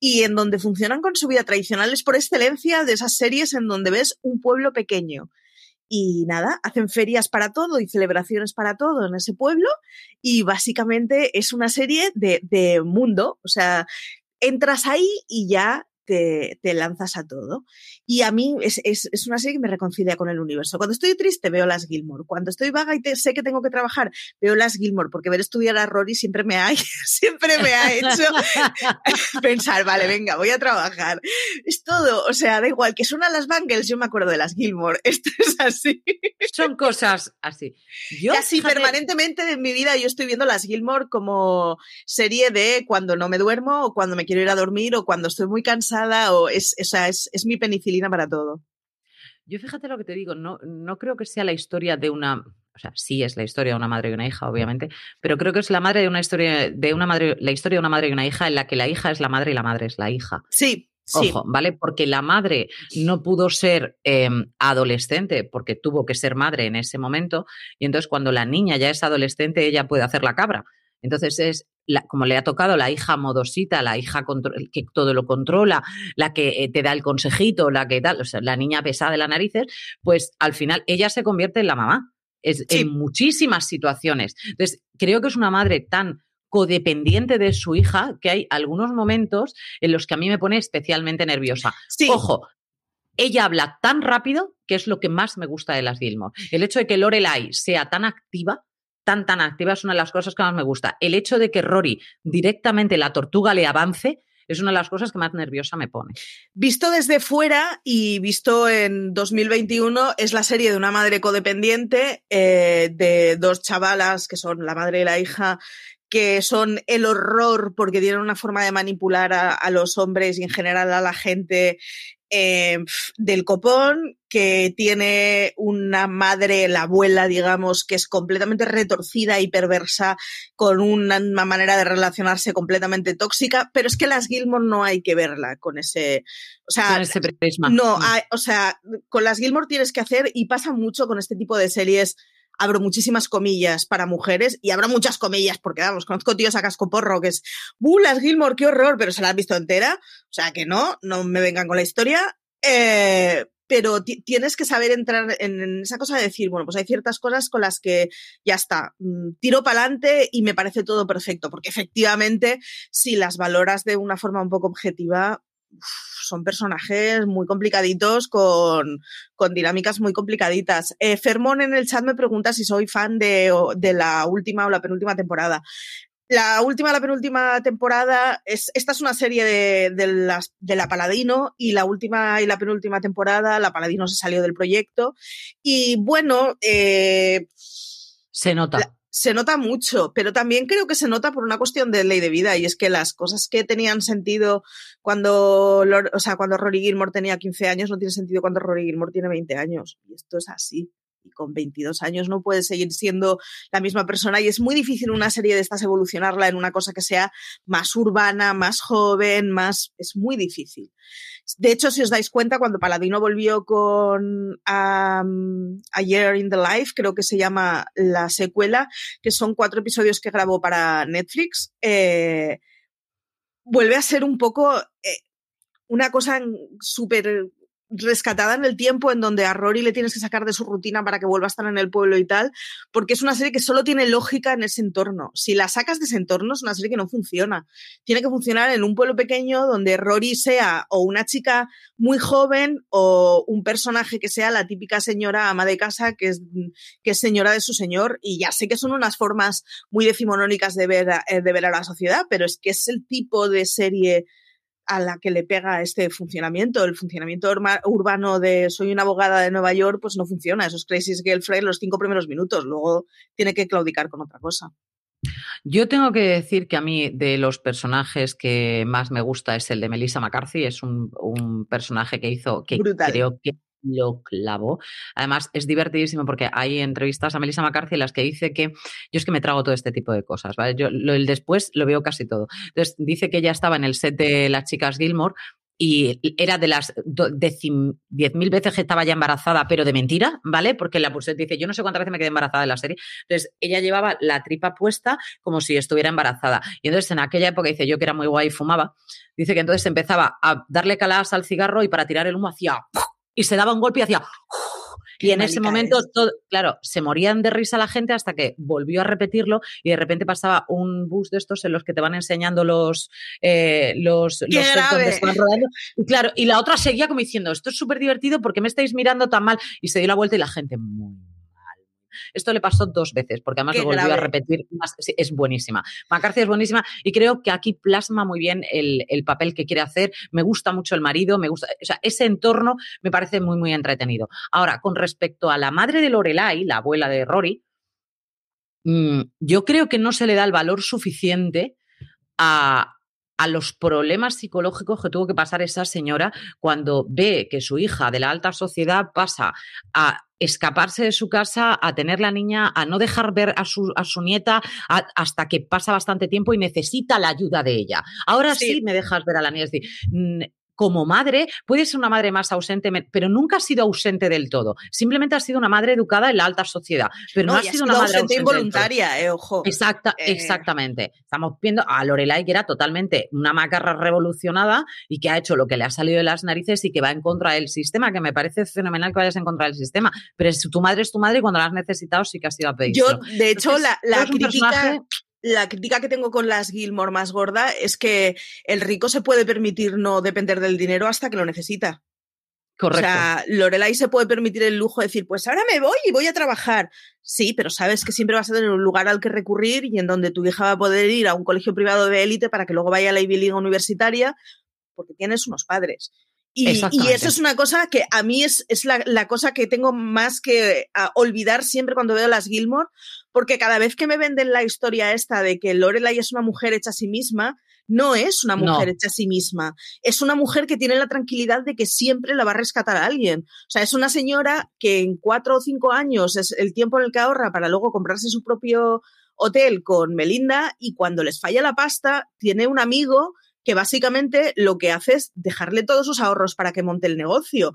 B: y en donde funcionan con su vida tradicional es por excelencia de esas series en donde ves un pueblo pequeño. Y nada, hacen ferias para todo y celebraciones para todo en ese pueblo y básicamente es una serie de, de mundo, o sea, entras ahí y ya te, lanzas a todo. Y a mí es, una serie que me reconcilia con el universo. Cuando estoy triste veo las Gilmore. Cuando estoy vaga y sé que tengo que trabajar, veo las Gilmore, porque ver estudiar a Rory siempre me ha, siempre me ha hecho pensar, vale, venga, voy a trabajar. Es todo, o sea, da igual, que suenan las Bangles, yo me acuerdo de las Gilmore. Esto es así.
A: Son cosas así.
B: Yo, Casi permanentemente en mi vida yo estoy viendo las Gilmore como serie de cuando no me duermo o cuando me quiero ir a dormir o cuando estoy muy cansada o es, esa es, es mi penicilina para todo.
A: Yo fíjate lo que te digo, no, no creo que sea la historia de una, o sea, sí es la historia de una madre y una hija, obviamente, pero creo que es la madre de una historia de una madre, la historia de una madre y una hija en la que la hija es la madre y la madre es la hija.
B: Sí, Sí.
A: Ojo, ¿vale? Porque la madre no pudo ser em, adolescente porque tuvo que ser madre en ese momento y entonces cuando la niña ya es adolescente ella puede hacer la cabra. Entonces es como le ha tocado la hija modosita, la hija que todo lo controla, la que eh, te da el consejito, la que tal, o sea, la niña pesada de las narices, pues al final ella se convierte en la mamá. Es, En muchísimas situaciones. Entonces, creo que es una madre tan codependiente de su hija que hay algunos momentos en los que a mí me pone especialmente nerviosa. Ojo, ella habla tan rápido que es lo que más me gusta de las Gilmore. El hecho de que Lorelai sea tan activa tan, tan activa es una de las cosas que más me gusta. El hecho de que Rory directamente la tortuga le avance es una de las cosas que más nerviosa me pone.
B: Visto desde fuera y visto en 2021, es la serie de una madre codependiente, eh, de dos chavalas que son la madre y la hija, que son el horror porque tienen una forma de manipular a, los hombres y en general a la gente eh, del copón, que tiene una madre, la abuela, digamos, que es completamente retorcida y perversa, con una, manera de relacionarse completamente tóxica, pero es que las Gilmore no hay que verla con ese, o sea,
A: ese
B: No, mm. o sea, con las Gilmore tienes que hacer, y pasa mucho con este tipo de series abro muchísimas comillas para mujeres y abro muchas comillas porque, vamos, conozco tíos a casco porro que es, ¡buh, las Gilmore, qué horror! Pero se la has visto entera. O sea que no, no me vengan con la historia. Eh, pero tienes que saber entrar en, esa cosa de decir, bueno, pues hay ciertas cosas con las que ya está, mm, tiro para adelante y me parece todo perfecto, porque efectivamente, si las valoras de una forma un poco objetiva, son personajes muy complicaditos con, dinámicas muy complicaditas. Eh, Fermón en el chat me pregunta si soy fan de, la última o la penúltima temporada. La última, la penúltima temporada, es, esta es una serie de, las, de la Paladino y la última y la penúltima temporada, la Paladino se salió del proyecto y bueno, eh,
A: se nota
B: se nota mucho, pero también creo que se nota por una cuestión de ley de vida y es que las cosas que tenían sentido cuando, o sea, cuando Rory Gilmore tenía 15 años no tiene sentido cuando Rory Gilmore tiene 20 años y esto es así. Y con 22 años no puede seguir siendo la misma persona y es muy difícil una serie de estas evolucionarla en una cosa que sea más urbana, más joven, más... es muy difícil. De hecho, si os dais cuenta, cuando Paladino volvió con A Year in the Life, creo que se llama la secuela, que son cuatro episodios que grabó para Netflix, eh, vuelve a ser un poco eh, una cosa súper rescatada en el tiempo en donde a Rory le tienes que sacar de su rutina para que vuelva a estar en el pueblo y tal, porque es una serie que solo tiene lógica en ese entorno. Si la sacas de ese entorno es una serie que no funciona. Tiene que funcionar en un pueblo pequeño donde Rory sea o una chica muy joven o un personaje que sea la típica señora ama de casa que es, que es señora de su señor. Y ya sé que son unas formas muy decimonónicas de ver, eh, de ver a la sociedad, pero es que es el tipo de serie a la que le pega este funcionamiento. El funcionamiento urbano de soy una abogada de Nueva York, pues no funciona. Eso es Crazy Girlfriend los cinco primeros minutos. Luego tiene que claudicar con otra cosa.
A: Yo tengo que decir que a mí de los personajes que más me gusta es el de Melissa McCarthy. Es un, personaje que hizo que creo que lo clavo. Además, es divertidísimo porque hay entrevistas a Melissa McCarthy en las que dice que yo es que me trago todo este tipo de cosas, ¿vale? Yo lo, el después lo veo casi todo. Entonces, dice que ella estaba en el set de las chicas Gilmore y era de las diez mil veces que estaba ya embarazada, pero de mentira, ¿vale? Porque la pulsera dice, yo no sé cuántas veces me quedé embarazada en la serie. Entonces, ella llevaba la tripa puesta como si estuviera embarazada. Y entonces, en aquella época, dice yo que era muy guay y fumaba, dice que entonces empezaba a darle caladas al cigarro y para tirar el humo hacía y se daba un golpe y hacía... Y en ese momento, todo, claro, se morían de risa la gente hasta que volvió a repetirlo y de repente pasaba un bus de estos en los que te van enseñando los, eh, los, los donde estaban rodando. Y claro, y la otra seguía como diciendo, esto es súper divertido, ¿por qué me estáis mirando tan mal? Y se dio la vuelta y la gente, muy esto le pasó dos veces, porque además lo volvió a repetir. es buenísima. McCarthy es buenísima y creo que aquí plasma muy bien el, papel que quiere hacer. Me gusta mucho el marido, me gusta, o sea, ese entorno me parece muy, muy entretenido. Ahora, con respecto a la madre de Lorelai, la abuela de Rory, mm, yo creo que no se le da el valor suficiente a, a los problemas psicológicos que tuvo que pasar esa señora cuando ve que su hija de la alta sociedad pasa a escaparse de su casa, a tener la niña, a no dejar ver a su, a su nieta hasta que pasa bastante tiempo y necesita la ayuda de ella. Ahora sí, me dejas ver a la niña. Es decir, como madre, puede ser una madre más ausente, pero nunca ha sido ausente del todo. Simplemente ha sido una madre educada en la alta sociedad, pero no, ha sido una madre ausente
B: involuntaria, eh, ojo.
A: Exacta, eh. Exactamente. Estamos viendo a Lorelai que era totalmente una macarra revolucionada y que ha hecho lo que le ha salido de las narices y que va en contra del sistema, que me parece fenomenal que vayas en contra del sistema. Pero si tu madre es tu madre y cuando la has necesitado sí que ha sido a pedir.
B: Yo, de hecho, la, la crítica la crítica que tengo con las Gilmore más gorda es que el rico se puede permitir no depender del dinero hasta que lo necesita.
A: Correcto.
B: O sea, Lorelai se puede permitir el lujo de decir, pues ahora me voy y voy a trabajar. Sí, pero sabes que siempre vas a tener un lugar al que recurrir y en donde tu hija va a poder ir a un colegio privado de élite para que luego vaya a la Ivy League universitaria, porque tienes unos padres. Y, eso es una cosa que a mí es, es la, la, cosa que tengo más que olvidar siempre cuando veo las Gilmore, porque cada vez que me venden la historia esta de que Lorelai es una mujer hecha a sí misma, no es una mujer hecha a sí misma. Es una mujer que tiene la tranquilidad de que siempre la va a rescatar a alguien. O sea, es una señora que en cuatro o cinco años es el tiempo en el que ahorra para luego comprarse su propio hotel con Melinda y cuando les falla la pasta, tiene un amigo que básicamente lo que hace es dejarle todos sus ahorros para que monte el negocio.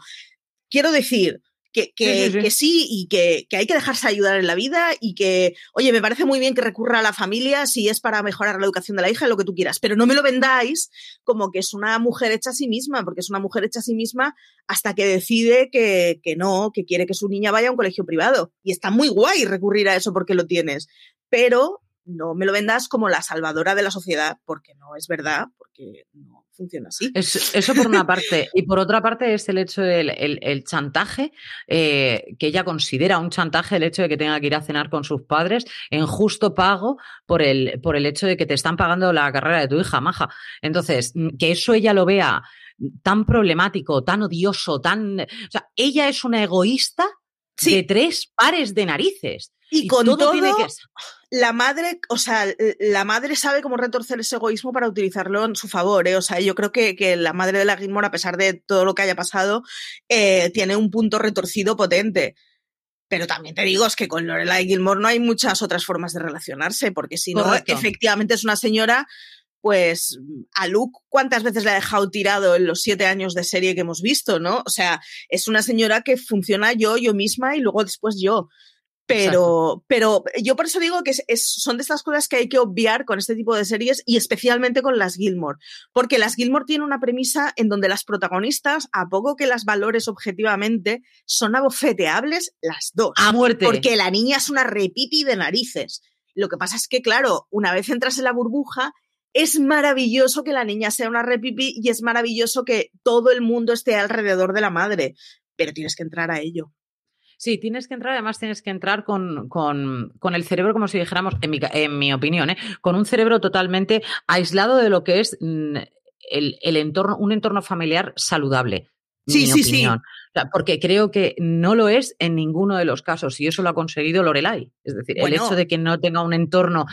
B: Quiero decir, que, que, sí, y que, que, hay que dejarse ayudar en la vida y que, oye, me parece muy bien que recurra a la familia si es para mejorar la educación de la hija, lo que tú quieras, pero no me lo vendáis como que es una mujer hecha a sí misma, porque es una mujer hecha a sí misma hasta que decide que, que no, que quiere que su niña vaya a un colegio privado. Y está muy guay recurrir a eso porque lo tienes, pero no me lo vendas como la salvadora de la sociedad, porque no es verdad, porque no funciona así.
A: eso por una parte. Y por otra parte es el hecho del el, chantaje, eh, que ella considera un chantaje el hecho de que tenga que ir a cenar con sus padres en justo pago por el, por el hecho de que te están pagando la carrera de tu hija, maja. Entonces, mm, que eso ella lo vea tan problemático, tan odioso, tan... O sea, ella es una egoísta de tres pares de narices.
B: Y, con todo, tiene que la madre, o sea, la madre sabe cómo retorcer ese egoísmo para utilizarlo en su favor, ¿eh? O sea, yo creo que, que la madre de la Gilmore, a pesar de todo lo que haya pasado, eh, tiene un punto retorcido potente. Pero también te digo, es que con Lorelai Gilmore no hay muchas otras formas de relacionarse, porque si no, efectivamente es una señora, pues a Luke, ¿cuántas veces le ha dejado tirado en los siete años de serie que hemos visto, no? O sea, es una señora que funciona yo, yo misma y luego después yo. Pero, pero yo por eso digo que es, son de estas cosas que hay que obviar con este tipo de series y especialmente con las Gilmore. Porque las Gilmore tienen una premisa en donde las protagonistas, a poco que las valores objetivamente, son abofeteables las dos.
A: A muerte.
B: Porque la niña es una repipi de narices. Lo que pasa es que, claro, una vez entras en la burbuja, es maravilloso que la niña sea una repipi y es maravilloso que todo el mundo esté alrededor de la madre. Pero tienes que entrar a ello.
A: Sí, tienes que entrar, además tienes que entrar con, con, con el cerebro, como si dijéramos, en mi, en mi opinión, ¿eh? con un cerebro totalmente aislado de lo que es mm, el, el entorno, un entorno familiar saludable. Sí, sí, opinión. sí porque creo que no lo es en ninguno de los casos y eso lo ha conseguido Lorelai. Es decir, el hecho de que no tenga un entorno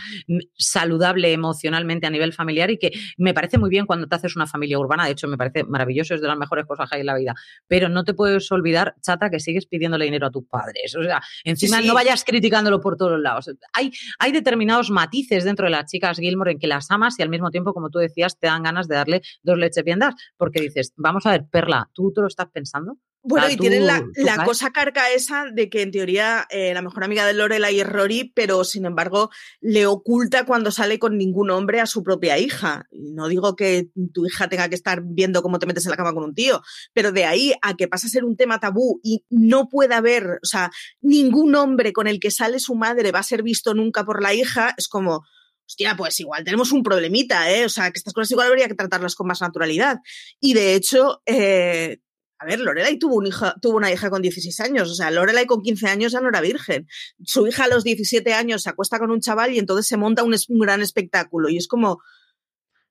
A: saludable emocionalmente a nivel familiar y que me parece muy bien cuando te haces una familia urbana, de hecho me parece maravilloso, es de las mejores cosas que hay en la vida, pero no te puedes olvidar, chata, que sigues pidiéndole dinero a tus padres. O sea, encima no vayas criticándolo por todos lados. Hay, hay determinados matices dentro de las chicas Gilmore en que las amas y al mismo tiempo, como tú decías, te dan ganas de darle dos leches viendas porque dices, vamos a ver, Perla, ¿tú te lo estás pensando?
B: Bueno, y tienen la, cosa carca esa de que en teoría eh, la mejor amiga de Lorelai es Rory, pero sin embargo le oculta cuando sale con ningún hombre a su propia hija. No digo que tu hija tenga que estar viendo cómo te metes en la cama con un tío, pero de ahí a que pasa a ser un tema tabú y no pueda haber, o sea, ningún hombre con el que sale su madre va a ser visto nunca por la hija, es como, hostia, pues igual tenemos un problemita, ¿eh? O sea, que estas cosas igual habría que tratarlas con más naturalidad. Y de hecho, eh, a ver, Lorelai tuvo, un hija, tuvo una hija con 16 años, o sea, Lorelai con 15 años ya no era virgen. Su hija a los 17 años se acuesta con un chaval y entonces se monta un, gran espectáculo. Y es como,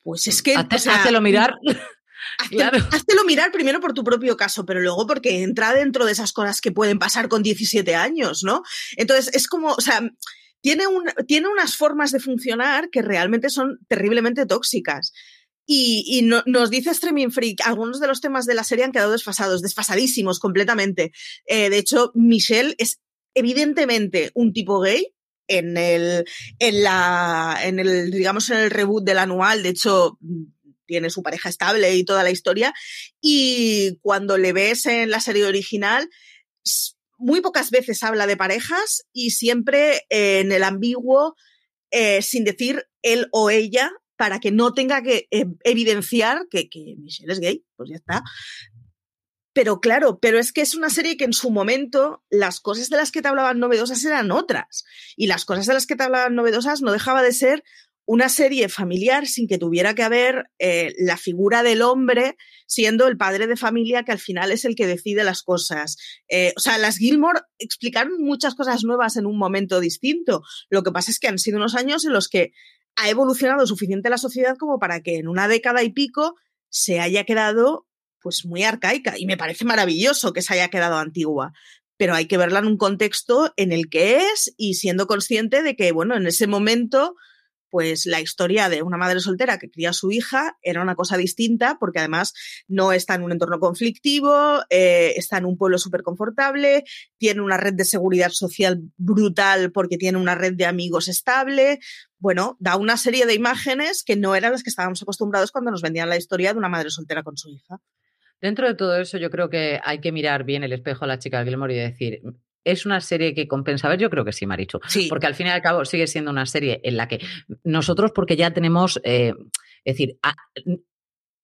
B: pues es que...
A: Hazte, mirar.
B: Hazte, mirar primero por tu propio caso, pero luego porque entra dentro de esas cosas que pueden pasar con 17 años, ¿no? Entonces, es como, o sea, tiene, un, tiene unas formas de funcionar que realmente son terriblemente tóxicas. Y, nos dice Streaming Freak, algunos de los temas de la serie han quedado desfasados, desfasadísimos completamente. Eh, de hecho, Michelle es evidentemente un tipo gay, en el, en la, en el, digamos, en el reboot del anual. De hecho, tiene su pareja estable y toda la historia. Y cuando le ves en la serie original, muy pocas veces habla de parejas y siempre en el ambiguo, eh, sin decir él o ella, para que no tenga que eh, evidenciar que, que Michelle es gay, pues ya está. Pero claro, pero es que es una serie que en su momento las cosas de las que te hablaban novedosas eran otras. Y las cosas de las que te hablaban novedosas no dejaba de ser una serie familiar sin que tuviera que haber eh, la figura del hombre siendo el padre de familia que al final es el que decide las cosas. Eh, o sea, las Gilmore explicaron muchas cosas nuevas en un momento distinto. Lo que pasa es que han sido unos años en los que ha evolucionado suficiente la sociedad como para que en una década y pico se haya quedado pues muy arcaica y me parece maravilloso que se haya quedado antigua, pero hay que verla en un contexto en el que es y siendo consciente de que, bueno, en ese momento pues la historia de una madre soltera que cría a su hija era una cosa distinta porque además no está en un entorno conflictivo, eh, está en un pueblo súper confortable, tiene una red de seguridad social brutal porque tiene una red de amigos estable. Bueno, da una serie de imágenes que no eran las que estábamos acostumbrados cuando nos vendían la historia de una madre soltera con su hija.
A: Dentro de todo eso, yo creo que hay que mirar bien el espejo a la chica Gilmore y decir, ¿Es una serie que compensa ver? Yo creo que sí, Marichu.
B: Sí.
A: Porque al fin y al cabo sigue siendo una serie en la que nosotros, porque ya tenemos, eh, es decir,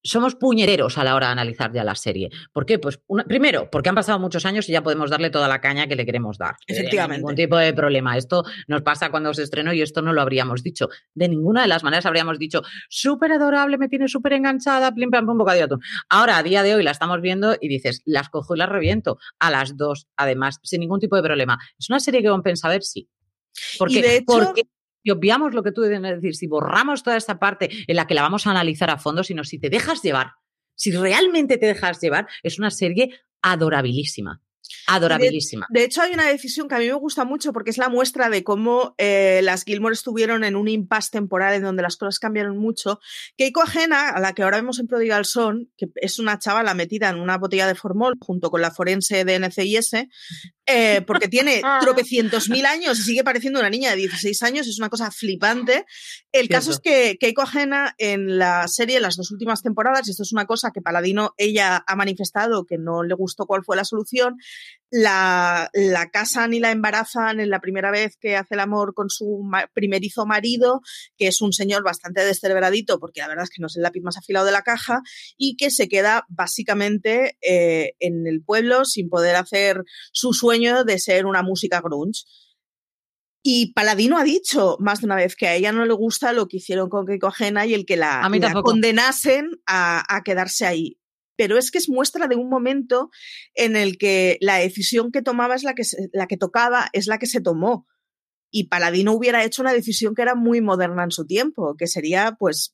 A: somos puñeteros a la hora de analizar ya la serie. ¿Por qué? Pues primero, porque han pasado muchos años y ya podemos darle toda la caña que le queremos dar.
B: Eh, Efectivamente.
A: ningún tipo de problema. Esto nos pasa cuando se estrenó y esto no lo habríamos dicho. De ninguna de las maneras habríamos dicho, súper adorable, me tiene súper enganchada, plim, pam, pum, bocadillo atún. Ahora, a día de hoy la estamos viendo y dices, las cojo y las reviento. A las dos, además, sin ningún tipo de problema. ¿Es una serie que compensa ver? Sí. Porque, de porque si obviamos lo que tú debes decir, si borramos toda esta parte en la que la vamos a analizar a fondo, sino si te dejas llevar, si realmente te dejas llevar, es una serie adorabilísima. Adorabilísima.
B: De, hecho, hay una decisión que a mí me gusta mucho porque es la muestra de cómo eh, las Gilmore estuvieron en un impasse temporal en donde las cosas cambiaron mucho. Keiko Ajena, a la que ahora vemos en Prodigal Son, que es una chavala metida en una botella de formol junto con la forense de NCIS, eh, porque tiene tropecientos mil años y sigue pareciendo una niña de 16 años, es una cosa flipante. El caso es que Keiko Ajena en la serie, en las dos últimas temporadas, y esto es una cosa que Paladino ella ha manifestado que no le gustó cuál fue la solución, la, la, casan y la embarazan en la primera vez que hace el amor con su primerizo marido, que es un señor bastante descerebradito, porque la verdad es que no es el lápiz más afilado de la caja, y que se queda básicamente eh, en el pueblo sin poder hacer su sueño de ser una música grunge. Y Paladino ha dicho más de una vez que a ella no le gusta lo que hicieron con Keiko Ajena y el que la, condenasen a, a, quedarse ahí pero es que es muestra de un momento en el que la decisión que tomaba es la que, la que tocaba, es la que se tomó. Y Paladino hubiera hecho una decisión que era muy moderna en su tiempo, que sería, pues,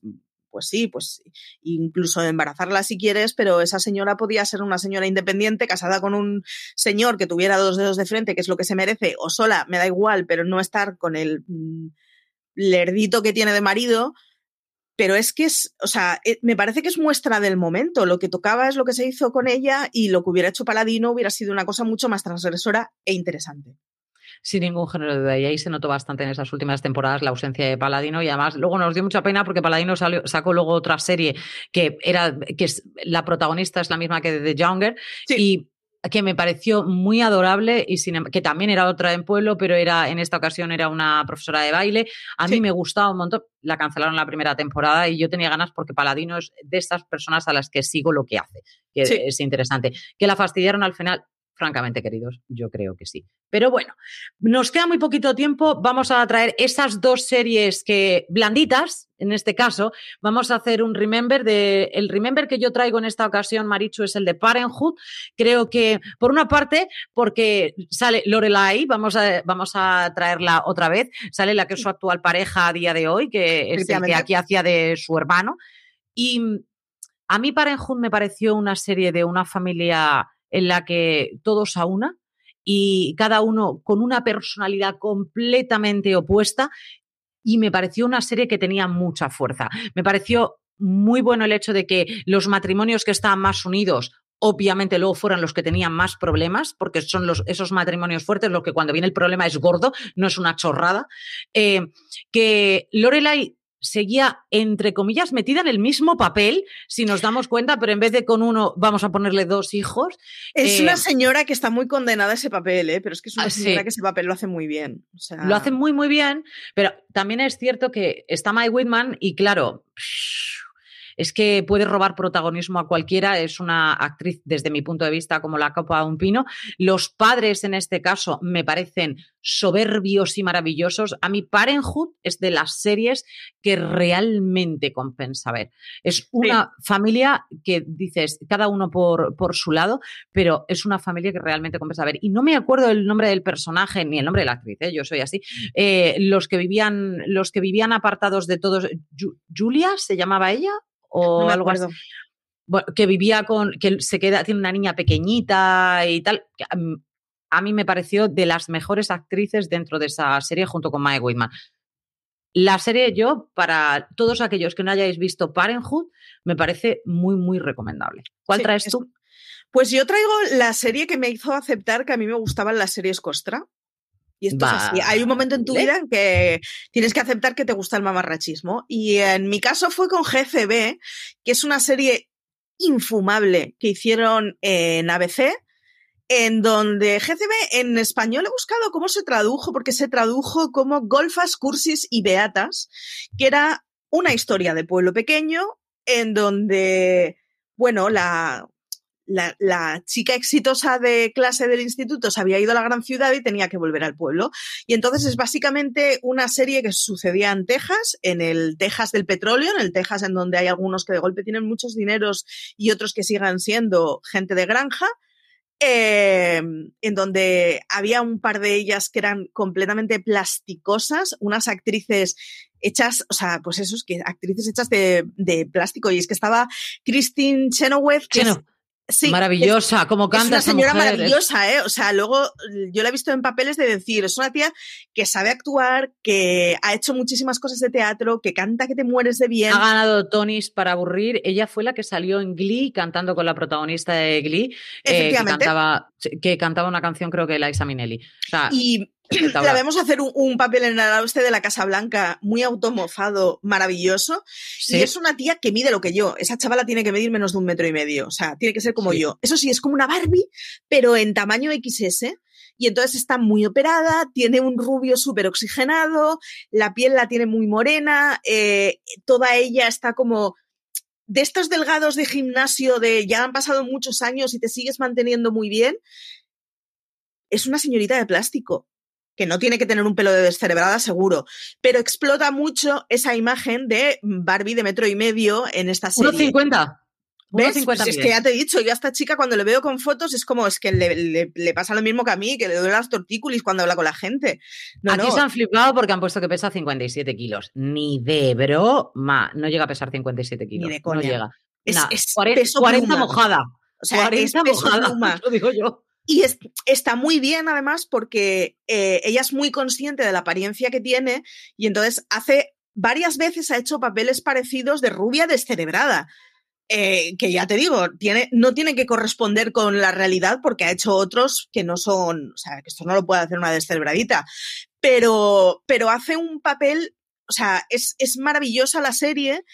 B: pues sí, pues incluso embarazarla si quieres, pero esa señora podía ser una señora independiente, casada con un señor que tuviera dos dedos de frente, que es lo que se merece, o sola, me da igual, pero no estar con el mm, lerdito que tiene de marido, pero es que es, o sea, eh, me parece que es muestra del momento. Lo que tocaba es lo que se hizo con ella y lo que hubiera hecho Paladino hubiera sido una cosa mucho más transgresora e interesante.
A: Sin ningún género de duda. Y ahí se notó bastante en esas últimas temporadas la ausencia de Paladino. Y además, luego nos dio mucha pena porque Paladino sacó luego otra serie que era, que es, la protagonista es la misma que de The Younger. Y que me pareció muy adorable y sin, em, que también era otra en pueblo, pero era en esta ocasión era una profesora de baile. A mí me gustaba un montón. La cancelaron la primera temporada y yo tenía ganas porque Paladino es de estas personas a las que sigo lo que hace, que es interesante. Que la fastidiaron al final, Francamente, queridos, yo creo que sí. Pero bueno, nos queda muy poquito tiempo. Vamos a traer esas dos series que blanditas, en este caso. Vamos a hacer un remember de el remember que yo traigo en esta ocasión, Marichu, es el de Parenthood. Creo que por una parte, porque sale Lorelai, vamos a vamos a traerla otra vez. Sale la que es su actual pareja a día de hoy, que es el que aquí hacía de su hermano. Y a mí Parenthood me pareció una serie de una familia en la que todos a una y cada uno con una personalidad completamente opuesta y me pareció una serie que tenía mucha fuerza. Me pareció muy bueno el hecho de que los matrimonios que estaban más unidos obviamente luego fueron los que tenían más problemas, porque son los, esos matrimonios fuertes los que cuando viene el problema es gordo, no es una chorrada. Eh, que Lorelai seguía, entre comillas, metida en el mismo papel, si nos damos cuenta, pero en vez de con uno vamos a ponerle dos hijos.
B: Es una eh, señora que está muy condenada a ese papel, ¿eh? pero es que es una ah, señora que ese papel lo hace muy bien.
A: Lo hace muy, muy bien, pero también es cierto que está Mike Whitman y claro es que puede robar protagonismo a cualquiera, es una actriz desde mi punto de vista como la copa de un pino. Los padres en este caso me parecen soberbios y maravillosos. A mí Parenthood es de las series que realmente compensa ver. Es una familia que dices, cada uno por, por su lado, pero es una familia que realmente compensa ver. Y no me acuerdo el nombre del personaje ni el nombre de la actriz, ¿eh? yo soy así. Eh, los que vivían, los que vivían apartados de todos. Julia se llamaba ella o algo así. que vivía con, que se queda, tiene una niña pequeñita y tal. A mí me pareció de las mejores actrices dentro de esa serie junto con Mae Whitman. La serie yo, para todos aquellos que no hayáis visto Parenthood, me parece muy, muy recomendable. ¿Cuál traes tú?
B: Pues yo traigo la serie que me hizo aceptar que a mí me gustaban las series Costra. Y esto es así. Hay un momento en tu vida en que tienes que aceptar que te gusta el mamarrachismo. Y en mi caso fue con GCB, que es una serie infumable que hicieron en ABC, en donde GCB en español he buscado cómo se tradujo, porque se tradujo como Golfas, Cursis y Beatas, que era una historia de pueblo pequeño en donde, bueno, la, la, chica exitosa de clase del instituto se había ido a la gran ciudad y tenía que volver al pueblo. Y entonces es básicamente una serie que sucedía en Texas, en el Texas del petróleo, en el Texas en donde hay algunos que de golpe tienen muchos dineros y otros que sigan siendo gente de granja. Em, en donde había un par de ellas que eran completamente plasticosas, unas actrices hechas, o sea, pues eso, es que actrices hechas de, plástico. Y es que estaba Christine Chenoweth, que
A: maravillosa, como canta
B: es una señora maravillosa, ¿eh? O sea, luego yo la he visto en papeles de decir, es una tía que sabe actuar, que ha hecho muchísimas cosas de teatro, que canta que te mueres de bien.
A: Ha ganado Tonys para aburrir. Ella fue la que salió en Glee cantando con la protagonista de Glee, eh, que, cantaba, que cantaba una canción, creo que Liza Minnelli. O sea,
B: y la vemos hacer un, papel en el oeste de la Casa Blanca muy automofado, maravilloso. Y es una tía que mide lo que yo. Esa chavala tiene que medir menos de un metro y medio. O sea, tiene que ser como yo. Eso sí, es como una Barbie, pero en tamaño XS. Y entonces está muy operada, tiene un rubio súper oxigenado, la piel la tiene muy morena, eh, toda ella está como de estos delgados de gimnasio de ya han pasado muchos años y te sigues manteniendo muy bien. Es una señorita de plástico que no tiene que tener un pelo de descerebrada seguro, pero explota mucho esa imagen de Barbie de metro y medio en esta serie.
A: 1,50.
B: ¿Ves? Pues es que ya te he dicho, yo a esta chica cuando le veo con fotos es como, es que le, pasa lo mismo que a mí, que le duele las tortícolis cuando habla con la gente.
A: Aquí se han flipado porque han puesto que pesa 57 kilos. Ni de broma, no llega a pesar 57 kilos. Ni de coña. No llega.
B: Es, 40,
A: mojada.
B: O sea, 40 mojada,
A: lo digo yo.
B: Y está muy bien, además, porque eh, ella es muy consciente de la apariencia que tiene y entonces hace varias veces ha hecho papeles parecidos de rubia descerebrada. Eh, que ya te digo, tiene, no tiene que corresponder con la realidad porque ha hecho otros que no son, o sea, que esto no lo puede hacer una descerebradita, pero, pero hace un papel, o sea, es, es maravillosa la serie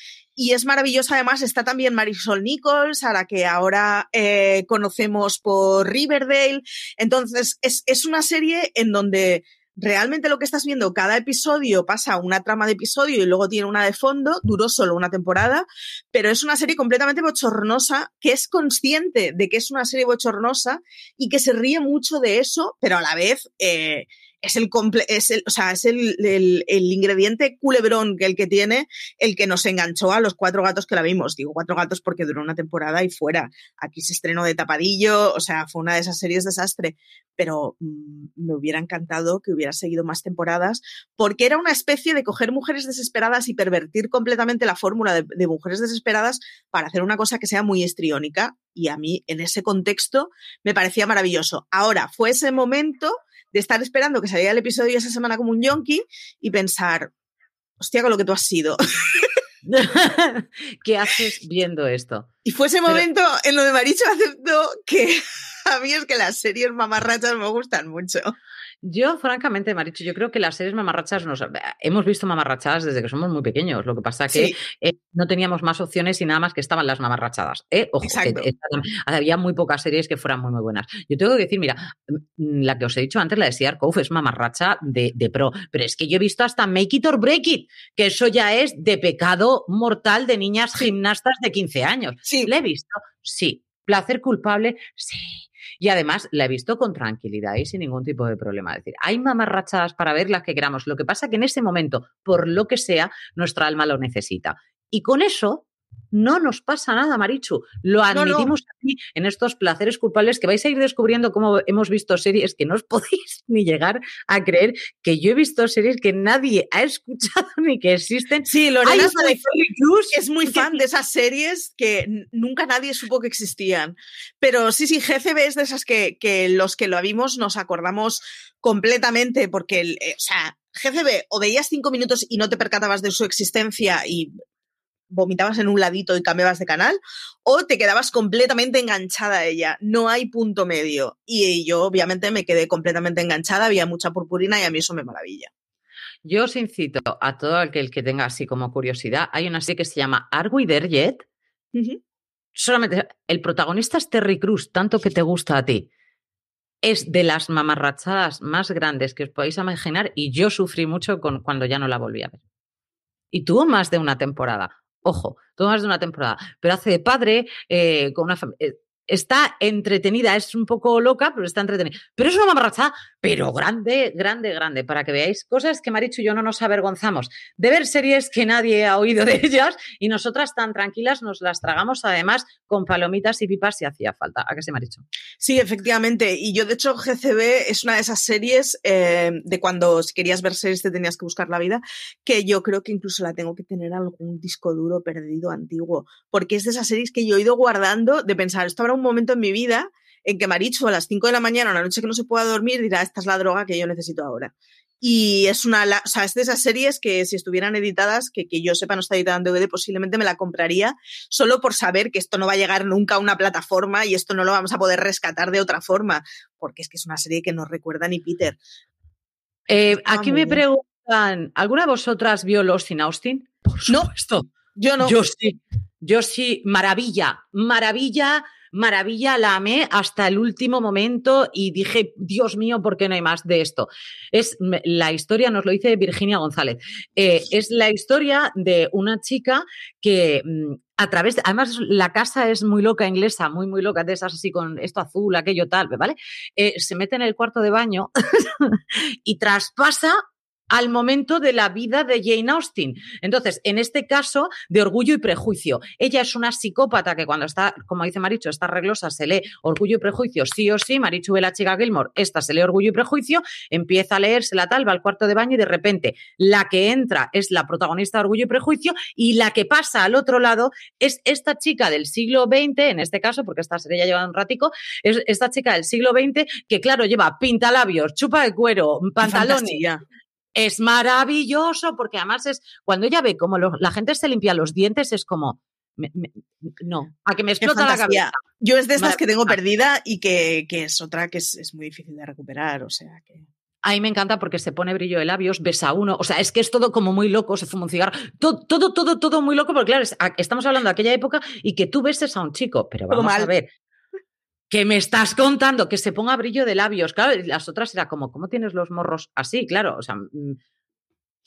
B: y es maravillosa, además, está también Marisol Nichols, a la que ahora eh, conocemos por Riverdale. Entonces, es, es una serie en donde realmente lo que estás viendo, cada episodio pasa una trama de episodio y luego tiene una de fondo, duró solo una temporada, pero es una serie completamente bochornosa, que es consciente de que es una serie bochornosa y que se ríe mucho de eso, pero a la vez eh, es el, es el, o sea, es el, el, ingrediente culebrón que el que tiene el que nos enganchó a los cuatro gatos que la vimos. Digo cuatro gatos porque duró una temporada y fuera. Aquí se estrenó de tapadillo, o sea, fue una de esas series desastre. Pero mm, me hubiera encantado que hubiera seguido más temporadas porque era una especie de coger mujeres desesperadas y pervertir completamente la fórmula de, de mujeres desesperadas para hacer una cosa que sea muy estriónica. Y a mí, en ese contexto, me parecía maravilloso. Ahora, fue ese momento de estar esperando que saliera el episodio esa semana como un yonki y pensar, hostia, con lo que tú has sido.
A: ¿Qué haces viendo esto?
B: Y fue ese momento en lo de Maricho aceptó que a mí es que las series mamarrachas me gustan mucho.
A: Yo, francamente, Maricho, yo creo que las series mamarrachas nos hemos visto mamarrachadas desde que somos muy pequeños. Lo que pasa que eh, no teníamos más opciones y nada más que estaban las mamarrachadas. ¿eh? Ojo, había muy pocas series que fueran muy, muy buenas. Yo tengo que decir, mira, mm, la que os he dicho antes, la de Sear Cove, es mamarracha de, de, pro. Pero es que yo he visto hasta Make It or Break It, que eso ya es de pecado mortal de niñas gimnastas de 15 años.
B: Sí.
A: ¿La he visto? Sí. ¿Placer culpable? Sí. Y además la he visto con tranquilidad y sin ningún tipo de problema. Es decir, hay mamarrachadas para ver las que queramos. Lo que pasa que en ese momento, por lo que sea, nuestra alma lo necesita. Y con eso no nos pasa nada, Marichu. Lo admitimos aquí en estos placeres culpables que vais a ir descubriendo cómo hemos visto series que no os podéis ni llegar a creer que yo he visto series que nadie ha escuchado ni que existen.
B: Sí, Lorena Cruz es muy fan de esas series que nunca nadie supo que existían. Pero sí, sí, GCB es de esas que, que los que lo vimos nos acordamos completamente porque, eh, o sea, GCB o veías cinco minutos y no te percatabas de su existencia y vomitabas en un ladito y cambiabas de canal, o te quedabas completamente enganchada a ella. No hay punto medio. Y yo, obviamente, me quedé completamente enganchada, había mucha purpurina y a mí eso me maravilla.
A: Yo os incito a todo aquel que tenga así como curiosidad. Hay una serie que se llama Are We There Yet? Solamente el protagonista es Terry Cruz, tanto que te gusta a ti. Es de las mamarrachadas más grandes que os podéis imaginar y yo sufrí mucho con, cuando ya no la volví a ver. Y tuvo más de una temporada. Ojo, todo más de una temporada, pero hace de padre eh, con una familia. Eh, está entretenida, es un poco loca, pero está entretenida. Pero es una mamarrachada, pero grande, grande, grande, para que veáis cosas que Marichu y yo no nos avergonzamos de ver series que nadie ha oído de ellas y nosotras tan tranquilas nos las tragamos además con palomitas y pipas si hacía falta. ¿A qué se Marichu?
B: Sí, efectivamente. Y yo, de hecho, GCB es una de esas series eh, de cuando si querías ver series te tenías que buscar la vida, que yo creo que incluso la tengo que tener algún disco duro perdido antiguo, porque es de esas series que yo he ido guardando de pensar, esto habrá un momento en mi vida en que Marichu a las 5 de la mañana, una noche que no se pueda dormir, dirá, esta es la droga que yo necesito ahora. Y es una, o sea, es de esas series que si estuvieran editadas, que, que yo sepa no está editada en DVD, posiblemente me la compraría solo por saber que esto no va a llegar nunca a una plataforma y esto no lo vamos a poder rescatar de otra forma, porque es que es una serie que no recuerda ni Peter.
A: Eh, aquí me preguntan, ¿alguna de vosotras vio Lost in Austin?
B: Por supuesto. No, yo no.
A: Yo sí. Yo sí, maravilla, maravilla maravilla, la amé hasta el último momento y dije, Dios mío, ¿por qué no hay más de esto? Es la historia, nos lo dice Virginia González, eh, es la historia de una chica que mm, a través, de, además la casa es muy loca inglesa, muy, muy loca, de esas así con esto azul, aquello tal, ¿vale? Eh, se mete en el cuarto de baño y traspasa al momento de la vida de Jane Austen. Entonces, en este caso, de orgullo y prejuicio. Ella es una psicópata que cuando está, como dice Marichu, está reglosa, se lee orgullo y prejuicio, sí o sí. Marichu ve la chica Gilmore, esta se lee orgullo y prejuicio, empieza a leerse la tal, va al cuarto de baño y de repente la que entra es la protagonista de orgullo y prejuicio y la que pasa al otro lado es esta chica del siglo XX, en este caso, porque esta serie ya lleva un ratico, es esta chica del siglo XX que, claro, lleva pintalabios, chupa de cuero, pantalones es maravilloso porque además es cuando ella ve cómo la gente se limpia los dientes es como no, a que me explota la cabeza.
B: Yo es de estas que tengo perdida y que, es otra que es, muy difícil de recuperar, o sea que...
A: A mí me encanta porque se pone brillo de labios, besa a uno, o sea, es que es todo como muy loco, se fuma un cigarro, todo, todo, todo, todo muy loco, porque claro, estamos hablando de aquella época y que tú beses a un chico, pero vamos a ver, que me estás contando que se ponga brillo de labios. Claro, las otras era como, ¿cómo tienes los morros así? Claro, o sea, mm,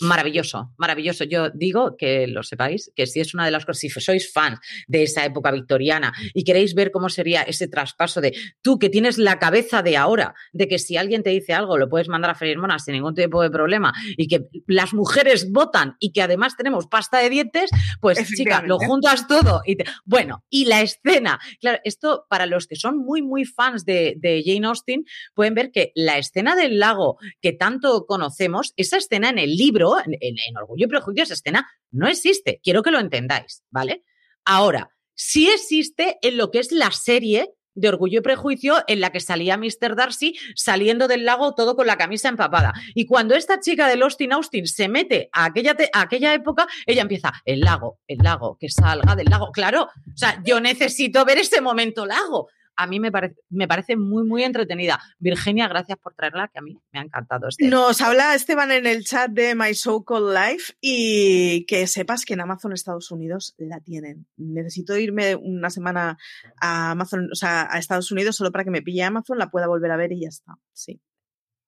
A: Maravilloso, maravilloso. Yo digo que lo sepáis, que si es una de las cosas, si sois fans de esa época victoriana y queréis ver cómo sería ese traspaso de tú que tienes la cabeza de ahora, de que si alguien te dice algo lo puedes mandar a freír monas sin ningún tipo de problema y que las mujeres votan y que además tenemos pasta de dientes, pues chica, lo juntas todo. Y Bueno, y la escena, claro, esto para los que son muy, muy fans de, Jane Austen, pueden ver que la escena del lago que tanto conocemos, esa escena en el libro, en, Orgullo y Prejuicio esa escena no existe. Quiero que lo entendáis, ¿vale? Ahora, sí existe en lo que es la serie de Orgullo y Prejuicio en la que salía Mr. Darcy saliendo del lago todo con la camisa empapada. Y cuando esta chica de Austin Austin se mete a aquella, a aquella época, ella empieza, el lago, el lago, que salga del lago. Claro, o sea, yo necesito ver ese momento lago a mí me, parece, me parece muy, muy entretenida. Virginia, gracias por traerla, que a mí me ha encantado. Este.
B: Nos habla Esteban en el chat de My So Called Life y que sepas que en Amazon Estados Unidos la tienen. Necesito irme una semana a Amazon, o sea, a Estados Unidos solo para que me pille Amazon, la pueda volver a ver y ya está. Sí.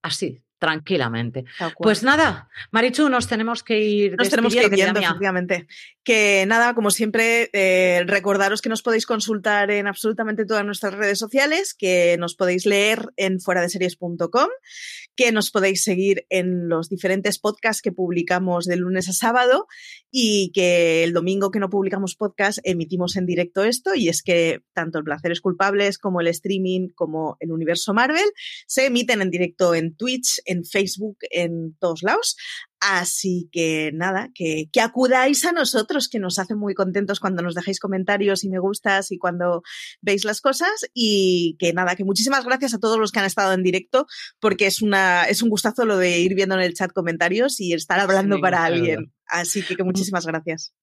A: Así, tranquilamente. Pues nada, Marichu, nos tenemos que ir.
B: Nos tenemos que ir yendo, efectivamente. Que nada, como siempre, eh, recordaros que nos podéis consultar en absolutamente todas nuestras redes sociales, que nos podéis leer en fueradeseries.com, que nos podéis seguir en los diferentes podcasts que publicamos de lunes a sábado y que el domingo que no publicamos podcast emitimos en directo esto y es que tanto el Placeres Culpables como el streaming como el universo Marvel se emiten en directo en Twitch, en Facebook, en todos lados. Así que nada, que, que, acudáis a nosotros, que nos hace muy contentos cuando nos dejáis comentarios y me gustas y cuando veis las cosas. Y que nada, que muchísimas gracias a todos los que han estado en directo, porque es, una, es un gustazo lo de ir viendo en el chat comentarios y estar hablando para alguien. Así que, que muchísimas gracias.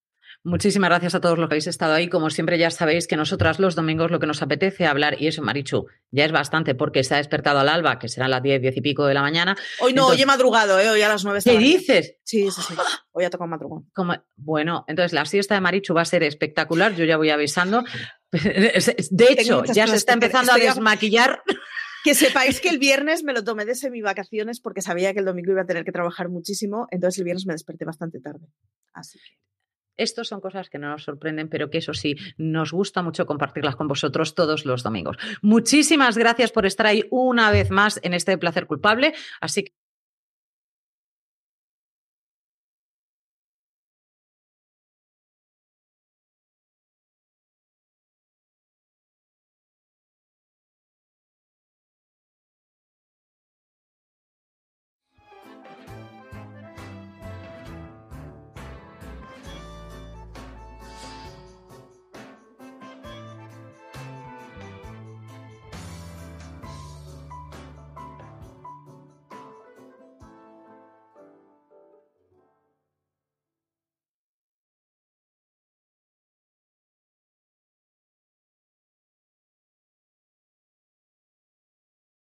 A: Muchísimas gracias a todos los que habéis estado ahí. Como siempre, ya sabéis que nosotras los domingos lo que nos apetece hablar, y eso, Marichu, ya es bastante porque se ha despertado al alba, que serán las 10, 10 y pico de la mañana.
B: Hoy no, hoy he madrugado, ¿eh? hoy a las 9.
A: ¿Qué dices?
B: Sí, sí, sí. Hoy ha tocado madrugón.
A: Como, bueno, entonces la siesta de Marichu va a ser espectacular, yo ya voy avisando. De hecho, ya se está empezando a desmaquillar.
B: Que sepáis que el viernes me lo tomé de semi vacaciones porque sabía que el domingo iba a tener que trabajar muchísimo, entonces el viernes me desperté bastante tarde. Así que.
A: Estos son cosas que no nos sorprenden, pero que eso sí, nos gusta mucho compartirlas con vosotros todos los domingos. Muchísimas gracias por estar ahí una vez más en este placer culpable. Así que